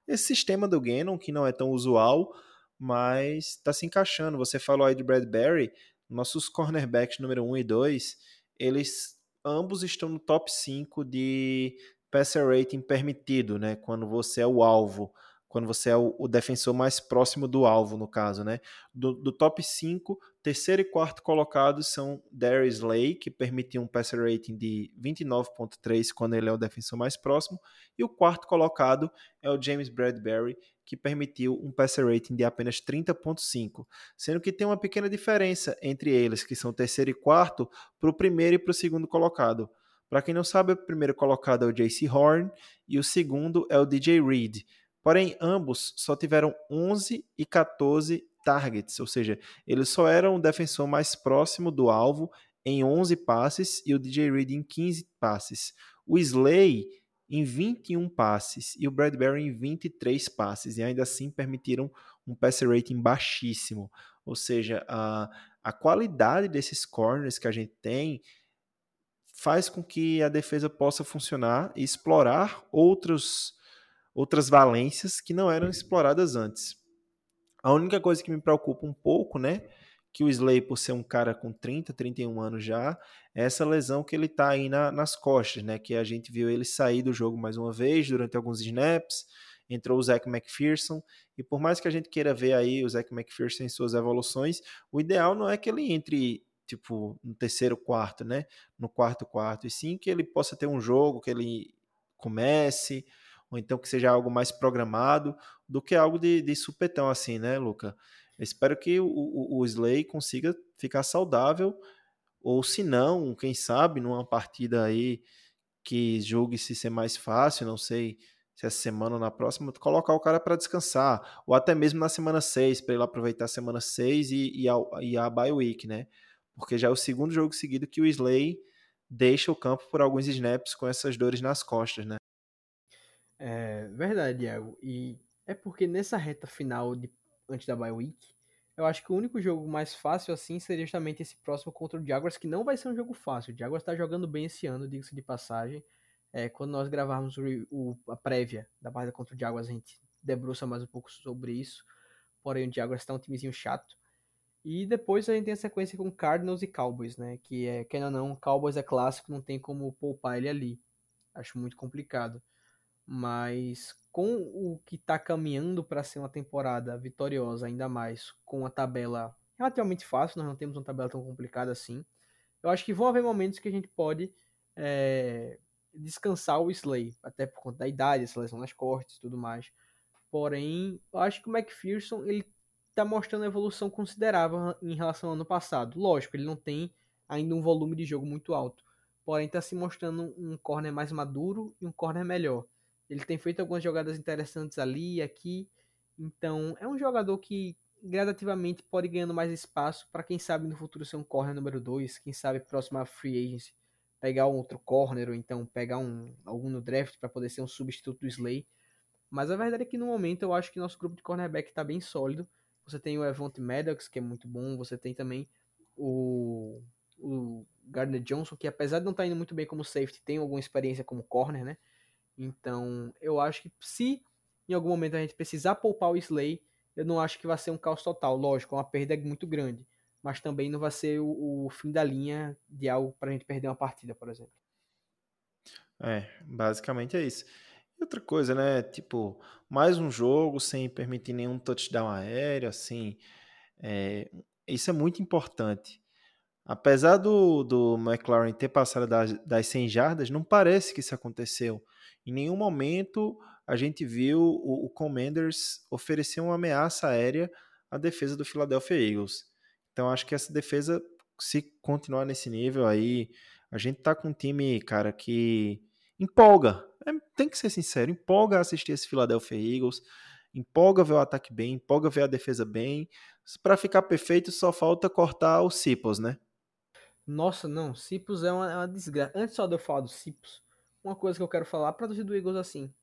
esse sistema do Gannon, que não é tão usual, mas está se encaixando. Você falou aí de Bradbury, nossos cornerbacks número 1 e 2, eles ambos estão no top 5 de passer rating permitido, né? Quando você é o alvo quando você é o, o, defensor mais próximo do alvo, no caso, né? Do, do, top 5, terceiro e quarto colocados são Darius Slay, que permitiu um passer rating de 29.3 quando ele é o defensor mais próximo, e o quarto colocado é o James Bradbury, que permitiu um passer rating de apenas 30.5, sendo que tem uma pequena diferença entre eles, que são terceiro e quarto, para o primeiro e para o segundo colocado. Para quem não sabe, o primeiro colocado é o JC Horn e o segundo é o DJ Reed. Porém, ambos só tiveram 11 e 14 targets, ou seja, ele só era um defensor mais próximo do alvo em 11 passes e o DJ Reed em 15 passes. O Slay em 21 passes e o Bradbury em 23 passes, e ainda assim permitiram um passer rating baixíssimo. Ou seja, a, a qualidade desses corners que a gente tem faz com que a defesa possa funcionar e explorar outros, outras valências que não eram exploradas antes. A única coisa que me preocupa um pouco, né, que o Slay, por ser um cara com 30, 31 anos já, é essa lesão que ele tá aí na, nas costas, né? Que a gente viu ele sair do jogo mais uma vez durante alguns snaps, entrou o Zach McPherson, e por mais que a gente queira ver aí o Zach McPherson em suas evoluções, o ideal não é que ele entre tipo no terceiro quarto, né? No quarto quarto, e sim que ele possa ter um jogo que ele comece, ou então que seja algo mais programado, do que algo de, de supetão assim, né, Luca? espero que o, o, o Slay consiga ficar saudável, ou se não, quem sabe, numa partida aí que julgue-se ser mais fácil, não sei se essa semana ou na próxima, colocar o cara para descansar, ou até mesmo na semana 6, para ele aproveitar a semana 6 e, e, a, e a bye week, né? Porque já é o segundo jogo seguido que o Slay deixa o campo por alguns snaps com essas dores nas costas, né?
É verdade, Diego. E é porque nessa reta final de antes da bye week. Eu acho que o único jogo mais fácil assim seria justamente esse próximo contra o Jaguars, que não vai ser um jogo fácil. O Jaguars está jogando bem esse ano, diga-se de passagem. É, quando nós gravarmos o, o, a prévia da partida contra o Jaguars, a gente debruça mais um pouco sobre isso. Porém, o Jaguars está um timezinho chato. E depois a gente tem a sequência com Cardinals e Cowboys, né? Que é, quem não, não, Cowboys é clássico, não tem como poupar ele ali. Acho muito complicado. Mas com o que está caminhando para ser uma temporada vitoriosa, ainda mais com uma tabela relativamente fácil, nós não temos uma tabela tão complicada assim. Eu acho que vão haver momentos que a gente pode é, descansar o Slay, até por conta da idade, a seleção nas cortes e tudo mais. Porém, eu acho que o McPherson ele está mostrando evolução considerável em relação ao ano passado. Lógico, ele não tem ainda um volume de jogo muito alto, porém está se mostrando um corner mais maduro e um corner melhor. Ele tem feito algumas jogadas interessantes ali e aqui. Então, é um jogador que gradativamente pode ganhando mais espaço para quem sabe no futuro ser um corner número 2, quem sabe próximo a free agency pegar um outro corner ou então pegar um algum no draft para poder ser um substituto do Slay. Mas a verdade é que no momento eu acho que nosso grupo de cornerback está bem sólido. Você tem o Evante Maddox, que é muito bom, você tem também o, o Gardner Johnson, que apesar de não estar tá indo muito bem como safety, tem alguma experiência como corner, né? Então, eu acho que se em algum momento a gente precisar poupar o Slay, eu não acho que vai ser um caos total. Lógico, é uma perda muito grande. Mas também não vai ser o, o fim da linha de algo para a gente perder uma partida, por exemplo.
É, basicamente é isso. E outra coisa, né? Tipo, mais um jogo sem permitir nenhum touchdown aéreo, assim. É, isso é muito importante. Apesar do, do McLaren ter passado das, das 100 jardas, não parece que isso aconteceu. Em nenhum momento a gente viu o, o Commanders oferecer uma ameaça aérea à defesa do Philadelphia Eagles. Então acho que essa defesa, se continuar nesse nível aí, a gente tá com um time, cara, que empolga. É, tem que ser sincero, empolga assistir esse Philadelphia Eagles, empolga ver o ataque bem, empolga ver a defesa bem. Para ficar perfeito, só falta cortar os Cipos, né?
Nossa, não, Cipos é uma, é uma desgraça. Antes só de eu falar do Cipos, uma coisa que eu quero falar para torcida do Eagles assim.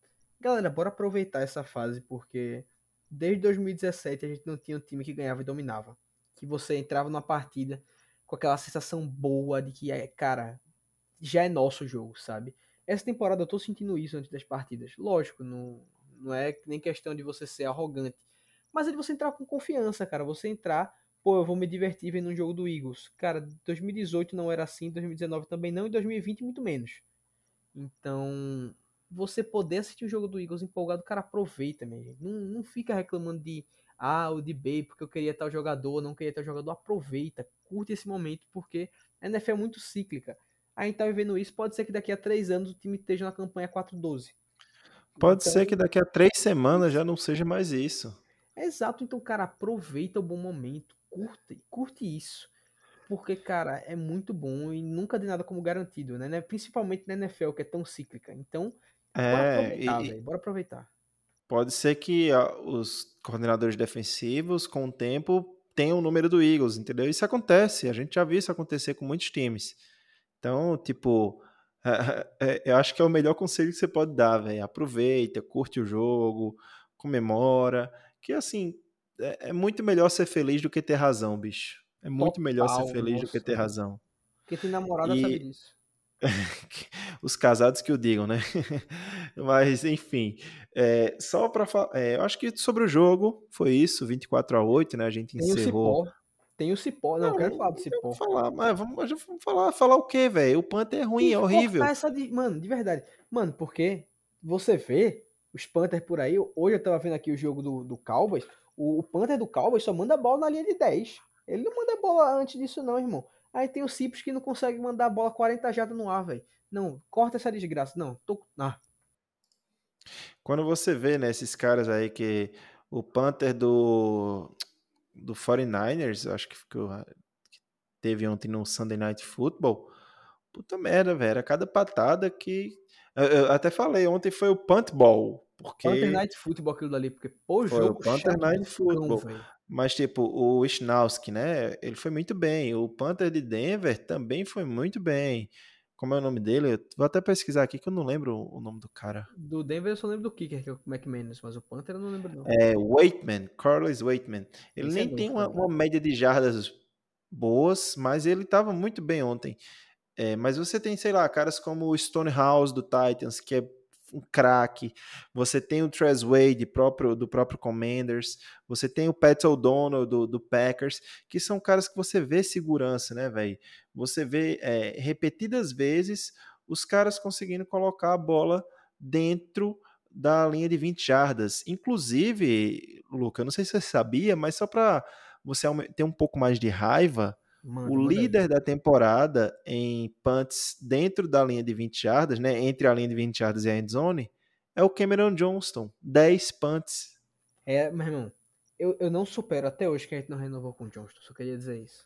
Galera, bora aproveitar essa fase porque desde 2017 a gente não tinha um time que ganhava e dominava. Que você entrava numa partida com aquela sensação boa de que, é, cara, já é nosso jogo, sabe? Essa temporada eu tô sentindo isso antes das partidas. Lógico, não, não é nem questão de você ser arrogante, mas é de você entrar com confiança, cara. Você entrar, pô, eu vou me divertir vendo um jogo do Eagles. Cara, 2018 não era assim, 2019 também não, e 2020 muito menos. Então, você poder assistir o jogo do Eagles empolgado, cara, aproveita, minha gente. Não, não fica reclamando de, ah, o de B, porque eu queria tal jogador, não queria tal jogador. Aproveita, curte esse momento, porque a NFL é muito cíclica. A gente tá vivendo isso, pode ser que daqui a três anos o time esteja na campanha 4-12.
Pode então, ser que daqui a três semanas já não seja mais isso.
Exato, então, cara, aproveita o bom momento, curte, curte isso. Porque, cara, é muito bom e nunca de nada como garantido, né? Principalmente na NFL, que é tão cíclica. Então,
é, bora aproveitar,
e, Bora aproveitar.
pode ser que ah, os coordenadores defensivos, com o tempo, tenham o número do Eagles, entendeu? Isso acontece, a gente já viu isso acontecer com muitos times. Então, tipo, é, eu acho que é o melhor conselho que você pode dar, velho. Aproveita, curte o jogo, comemora. Que assim, é, é, muito melhor ser feliz do que ter razão, bicho. É muito Total, melhor ser feliz nossa. do que ter razão.
Porque tem namorada e... sabe disso.
Os casados que o digam, né? Mas, enfim, é, só para falar. É, eu acho que sobre o jogo foi isso, 24 a 8, né? A gente
tem
encerrou.
O cipó. Tem o Cipó, não, não quero falar do Cipó.
Falar, mas vamos, vamos falar, falar o quê, velho? O Panther é ruim, é horrível.
Essa de, mano, de verdade. Mano, porque você vê os Panthers por aí. Hoje eu tava vendo aqui o jogo do, do Cowboys. O, o Panther do Cowboys só manda bola na linha de 10. Ele não manda bola antes disso, não, irmão. Aí tem o Cipos que não consegue mandar a bola 40 jadas no ar, velho. Não, corta essa desgraça. Não, tô. Ah.
Quando você vê, né, esses caras aí que o Panther do do 49ers, acho que ficou que teve ontem no Sunday Night Football. Puta merda, velho, era cada patada que eu, eu até falei, ontem foi o punt ball, porque
Panther Night Football aquilo dali, porque pô,
foi jogo o Panther Night Football. Mas, tipo, o Schnauski, né? Ele foi muito bem. O Panther de Denver também foi muito bem. Como é o nome dele? Eu vou até pesquisar aqui que eu não lembro o nome do cara.
Do Denver eu só lembro do Kicker, que é o McManus, mas o Panther eu não lembro não.
É, Waitman, Carlos Waitman. Ele Esse nem é tem uma, uma, média de jardas boas, mas ele estava muito bem ontem. É, mas você tem, sei lá, caras como o Stonehouse do Titans, que é um craque. Você tem o Trez Wade próprio, do próprio Commanders. Você tem o Pat O'Donnell do, do, Packers, que são caras que você vê segurança, né, velho? Você vê é, repetidas vezes os caras conseguindo colocar a bola dentro da linha de 20 jardas. Inclusive, Luca, não sei se você sabia, mas só para você ter um pouco mais de raiva, Mano, o líder da temporada em punts dentro da linha de 20 jardas, né, entre a linha de 20 jardas e a end zone, é o Cameron Johnston, 10 punts.
É, meu irmão, eu, eu não supero até hoje que a gente não renovou com o Johnston, só queria dizer isso.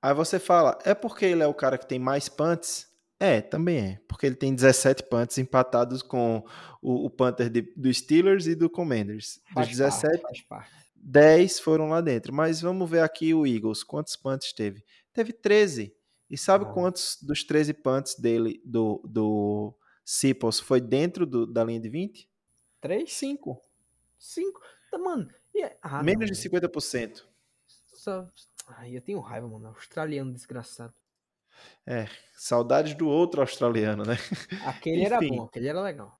Aí você fala, é porque ele é o cara que tem mais punts? É, também é, porque ele tem 17 punts empatados com o, o punter de, do Steelers e do Commanders. Dos faz 17, parte, faz parte. 10 foram lá dentro. Mas vamos ver aqui o Eagles. Quantos punts teve? Teve 13. E sabe ah. quantos dos 13 punts dele, do, do Cipos, foi dentro do, da linha de 20?
3? 5. 5? Tá, mano.
Ah, Menos não, de 50%.
Só... Ai, eu tenho raiva, mano. Australiano desgraçado.
É, saudades do outro australiano, né?
Aquele era bom, aquele era legal.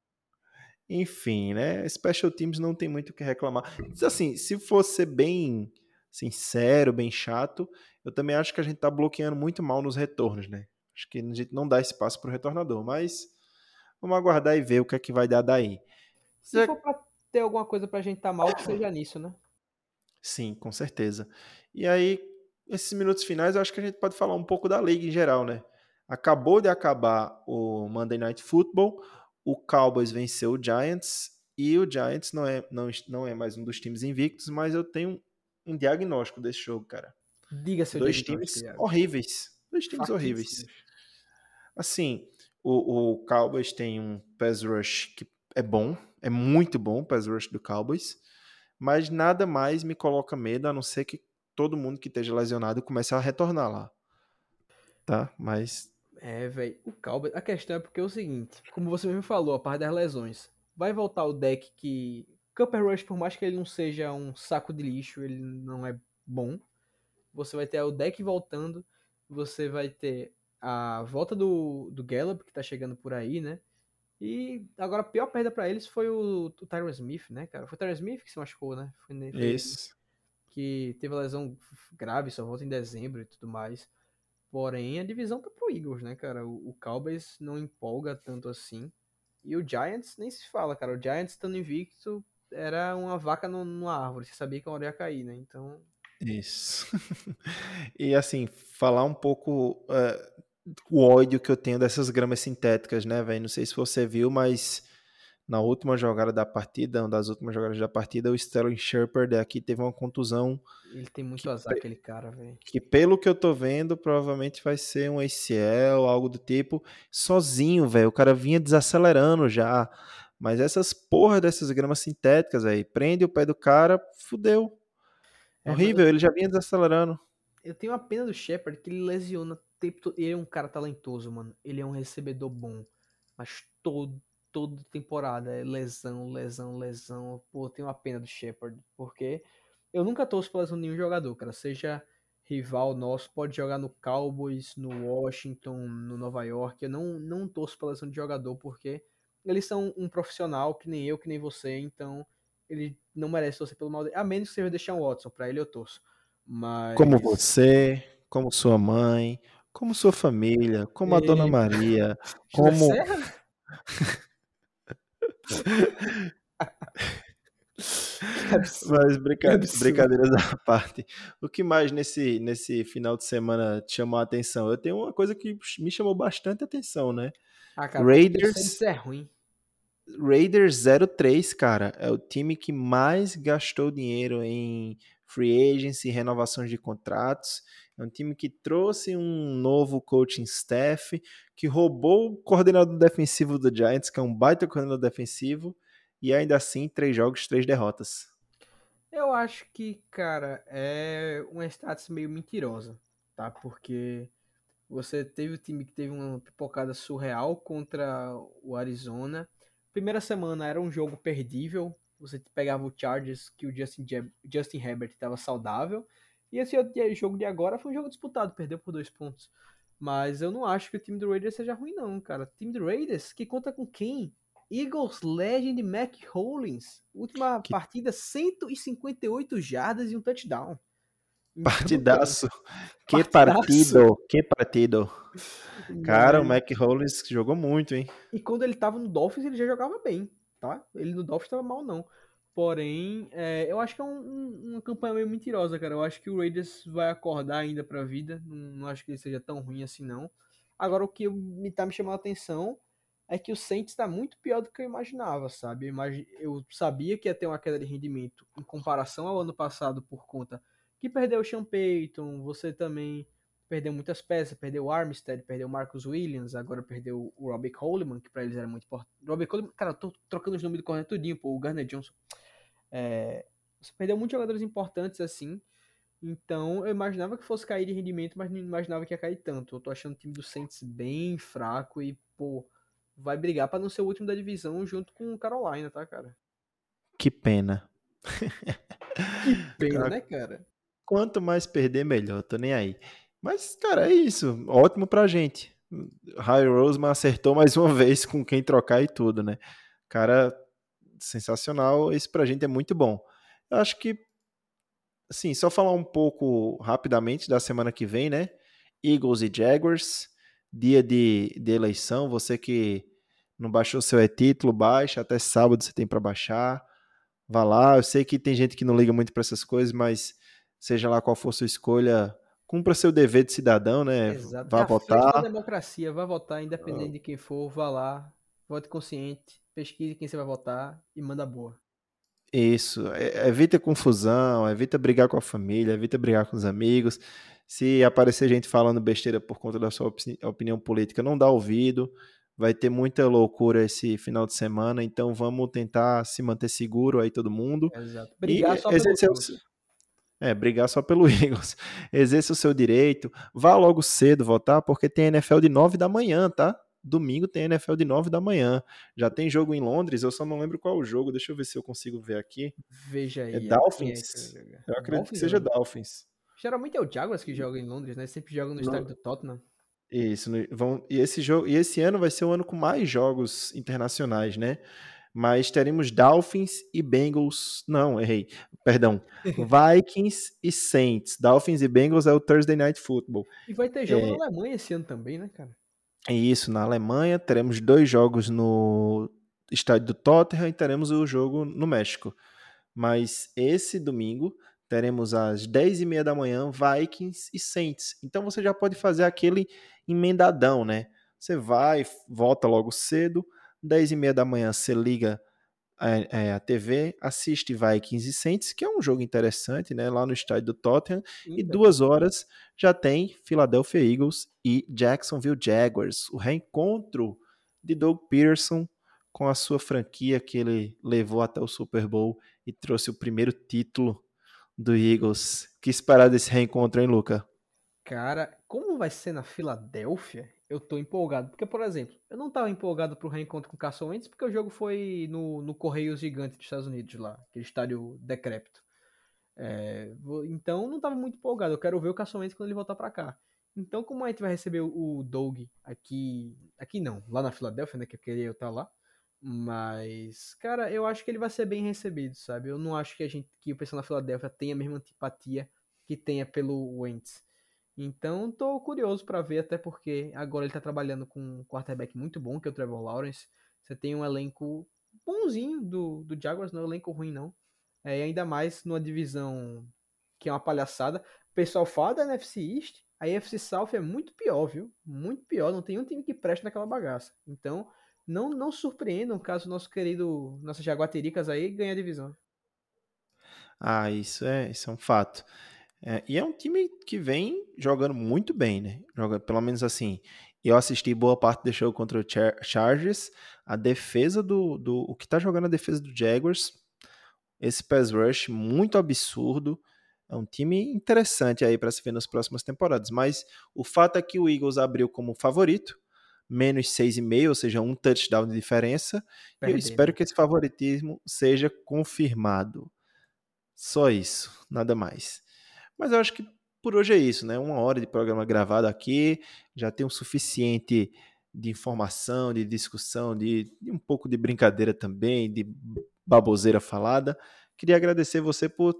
Enfim, né? Special Teams não tem muito o que reclamar. Assim, se fosse bem sincero, bem chato, eu também acho que a gente tá bloqueando muito mal nos retornos, né? Acho que a gente não dá espaço pro retornador, mas vamos aguardar e ver o que é que vai dar daí.
Se for pra ter alguma coisa pra gente tá mal, que seja nisso, né?
Sim, com certeza. E aí, esses minutos finais, eu acho que a gente pode falar um pouco da liga em geral, né? Acabou de acabar o Monday Night Football o Cowboys venceu o Giants e o Giants não é, não, não é mais um dos times invictos, mas eu tenho um diagnóstico desse jogo, cara.
Diga seu
Dois times horríveis. Dois times horríveis. Assim, o, o Cowboys tem um pass rush que é bom, é muito bom o pass rush do Cowboys, mas nada mais me coloca medo a não ser que todo mundo que esteja lesionado comece a retornar lá. Tá? Mas
é, velho, o Cowboys. A questão é porque é o seguinte: como você mesmo falou, a parte das lesões. Vai voltar o deck que. Cooper Rush, por mais que ele não seja um saco de lixo, ele não é bom. Você vai ter o deck voltando. Você vai ter a volta do, do Gallup, que tá chegando por aí, né? E agora a pior perda para eles foi o, o Tyron Smith, né, cara? Foi o Tyron Smith que se machucou, né? Foi,
Isso.
Que teve a lesão grave, só volta em dezembro e tudo mais. Porém, a divisão tá pro Eagles, né, cara? O, o Cowboys não empolga tanto assim. E o Giants nem se fala, cara. O Giants estando invicto era uma vaca no, numa árvore. Você sabia que a hora ia cair, né? Então.
Isso. e assim, falar um pouco uh, o ódio que eu tenho dessas gramas sintéticas, né, velho? Não sei se você viu, mas na última jogada da partida, uma das últimas jogadas da partida, o Sterling Shepard aqui teve uma contusão.
Ele tem muito que, azar, aquele cara, velho.
Que pelo que eu tô vendo, provavelmente vai ser um ACL, algo do tipo. Sozinho, velho. O cara vinha desacelerando já. Mas essas porra dessas gramas sintéticas aí, prende o pé do cara, fudeu. É horrível, ele já vinha desacelerando.
Eu tenho uma pena do Shepard que ele lesiona o tempo todo. Ele é um cara talentoso, mano. Ele é um recebedor bom. Mas todo, toda temporada é lesão, lesão, lesão. Pô, tenho uma pena do Shepard. Porque eu nunca torço pra lesão de nenhum jogador, cara. Seja rival nosso, pode jogar no Cowboys, no Washington, no Nova York. Eu não, não torço pra lesão de jogador porque eles são um profissional que nem eu, que nem você. Então ele não merece torcer pelo mal dele. A menos que seja deixar o Watson. Pra ele eu torço. Mas...
Como você, como sua mãe, como sua família, como a Dona Maria, como. Mas brinca... brincadeiras à parte. O que mais nesse, nesse final de semana te chamou a atenção? Eu tenho uma coisa que me chamou bastante atenção, né?
Ah, cara,
Raiders.
É ruim.
Raiders 03, cara, é o time que mais gastou dinheiro em free agency, renovações de contratos. É um time que trouxe um novo coaching staff, que roubou o coordenador defensivo do Giants, que é um baita coordenador defensivo, e ainda assim, três jogos, três derrotas.
Eu acho que, cara, é uma status meio mentirosa, tá? Porque você teve o time que teve uma pipocada surreal contra o Arizona. Primeira semana era um jogo perdível, você pegava o Chargers, que o Justin, Justin Herbert estava saudável. E esse jogo de agora foi um jogo disputado, perdeu por dois pontos. Mas eu não acho que o time do Raiders seja ruim, não, cara. O time do Raiders, que conta com quem? Eagles Legend Mac Hollins. Última que... partida, 158 jardas e um touchdown.
Partidaço. Que partido, que partido. Cara, o Mac Hollins jogou muito, hein?
E quando ele tava no Dolphins, ele já jogava bem tá? Ele no Dolphins estava mal, não. Porém, é, eu acho que é um, um, uma campanha meio mentirosa, cara. Eu acho que o Raiders vai acordar ainda pra vida. Não, não acho que ele seja tão ruim assim, não. Agora, o que me tá me chamando a atenção é que o Saints está muito pior do que eu imaginava, sabe? Eu, eu, sabia que ia ter uma queda de rendimento em comparação ao ano passado por conta que perdeu o Sean Payton, você também perdeu muitas peças, perdeu o Armstead, perdeu o Marcus Williams, agora perdeu o Robbie Coleman, que para eles era muito importante. Robbie Coleman, cara, eu tô trocando os nomes do corner tudinho, pô, o Garner Johnson. É, você perdeu muitos jogadores importantes assim, então eu imaginava que fosse cair de rendimento, mas não imaginava que ia cair tanto. Eu tô achando o time do Saints bem fraco e, pô, vai brigar para não ser o último da divisão junto com o Carolina, tá, cara?
Que pena.
que pena, né, cara?
Quanto mais perder, melhor, tô nem aí. Mas, cara, é isso. Ótimo pra gente. Harry Roseman acertou mais uma vez com quem trocar e tudo, né? Cara, sensacional. Isso pra gente é muito bom. Eu acho que, assim, só falar um pouco rapidamente da semana que vem, né? Eagles e Jaguars, dia de, de eleição. Você que não baixou seu e-título, baixa. Até sábado você tem para baixar. Vá lá. Eu sei que tem gente que não liga muito para essas coisas, mas seja lá qual for sua escolha, cumpra seu dever de cidadão, né?
Exato.
Vá
é
votar.
A democracia, vá votar, independente de quem for, vá lá, vote consciente, pesquise quem você vai votar e manda boa.
Isso, é, evita confusão, evita brigar com a família, evita brigar com os amigos. Se aparecer gente falando besteira por conta da sua opinião política, não dá ouvido. Vai ter muita loucura esse final de semana, então vamos tentar se manter seguro aí todo mundo.
Exato. Brigar e só exercer,
é, brigar só pelo Eagles. Exerça o seu direito. Vá logo cedo votar, porque tem NFL de 9 da manhã, tá? Domingo tem NFL de 9 da manhã. Já tem jogo em Londres, eu só não lembro qual o jogo. Deixa eu ver se eu consigo ver aqui.
Veja aí.
É Dolphins? É eu acredito Dolphins, que seja Dolphins.
Geralmente é o Jaguars que joga em Londres, né? Sempre joga no estádio do Tottenham.
Isso, vão, e esse jogo, e esse ano vai ser o ano com mais jogos internacionais, né? Mas teremos Dolphins e Bengals. Não, errei. Perdão. Vikings e Saints. Dolphins e Bengals é o Thursday Night Football.
E vai ter jogo é... na Alemanha esse ano também, né, cara?
É isso, na Alemanha. Teremos dois jogos no estádio do Tottenham e teremos o jogo no México. Mas esse domingo teremos às 10h30 da manhã Vikings e Saints. Então você já pode fazer aquele emendadão, né? Você vai, volta logo cedo 10 e meia da manhã você liga a, é, a TV, assiste Vikings e Saints, que é um jogo interessante, né? Lá no estádio do Tottenham. e duas horas já tem Philadelphia Eagles e Jacksonville Jaguars. O reencontro de Doug Peterson com a sua franquia que ele levou até o Super Bowl e trouxe o primeiro título do Eagles. Que esperar desse reencontro, hein, Luca?
Cara, como vai ser na Filadélfia, eu tô empolgado. Porque, por exemplo, eu não tava empolgado pro reencontro com o Carson Wentz porque o jogo foi no, no Correios Gigante dos Estados Unidos lá, aquele estádio decrépito. É, então não tava muito empolgado. Eu quero ver o Carson Wentz quando ele voltar para cá. Então, como a gente vai receber o Doug aqui, aqui não, lá na Filadélfia, né, que eu queria estar tá lá. Mas, cara, eu acho que ele vai ser bem recebido, sabe? Eu não acho que a gente, que o pessoal na Filadélfia tenha a mesma antipatia que tenha pelo Wentz. Então, tô curioso para ver, até porque agora ele tá trabalhando com um quarterback muito bom, que é o Trevor Lawrence. Você tem um elenco bonzinho do, do Jaguars, não é um elenco ruim, não. É, ainda mais numa divisão que é uma palhaçada. O pessoal fala da NFC East, a NFC South é muito pior, viu? Muito pior, não tem um time que preste naquela bagaça. Então, não não surpreendam caso nosso querido, nossas Jaguatiricas aí ganhe a divisão.
Ah, isso é, isso é um fato. É, e é um time que vem jogando muito bem, né? Joga, pelo menos assim. Eu assisti boa parte do show contra o Chargers. A defesa do, do. O que tá jogando a defesa do Jaguars. Esse pass rush muito absurdo. É um time interessante aí para se ver nas próximas temporadas. Mas o fato é que o Eagles abriu como favorito. Menos 6,5, ou seja, um touchdown de diferença. E eu espero que esse favoritismo seja confirmado. Só isso, nada mais. Mas eu acho que por hoje é isso, né? Uma hora de programa gravado aqui, já tem o suficiente de informação, de discussão, de, de, um pouco de brincadeira também, de baboseira falada. Queria agradecer você por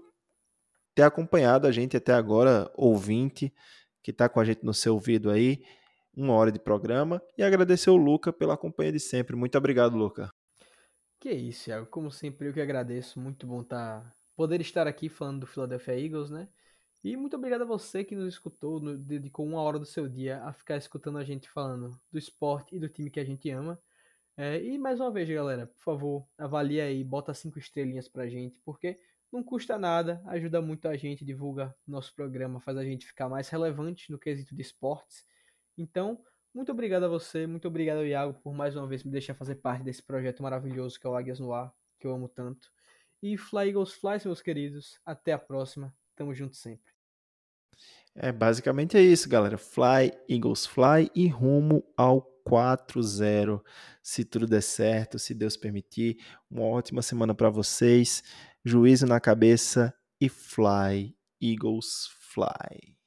ter acompanhado a gente até agora, ouvinte, que está com a gente no seu ouvido aí, uma hora de programa, e agradecer o Luca pela companhia de sempre. Muito obrigado, Luca.
Que isso, Thiago. Como sempre, eu que agradeço. Muito bom tá, poder estar aqui falando do Philadelphia Eagles, né? E muito obrigado a você que nos escutou, dedicou uma hora do seu dia a ficar escutando a gente falando do esporte e do time que a gente ama. É, e mais uma vez, galera, por favor, avalie aí, bota cinco estrelinhas pra gente, porque não custa nada, ajuda muito a gente, divulga nosso programa, faz a gente ficar mais relevante no quesito de esportes. Então, muito obrigado a você, muito obrigado, Iago, por mais uma vez me deixar fazer parte desse projeto maravilhoso que é o Águias no Ar, que eu amo tanto. E Fly Eagles Fly, meus queridos. Até a próxima. Tamo junto sempre.
É, basicamente é isso, galera. Fly, Eagles Fly e rumo ao 4-0. Se tudo der certo, se Deus permitir. Uma ótima semana para vocês. Juízo na cabeça e Fly, Eagles Fly.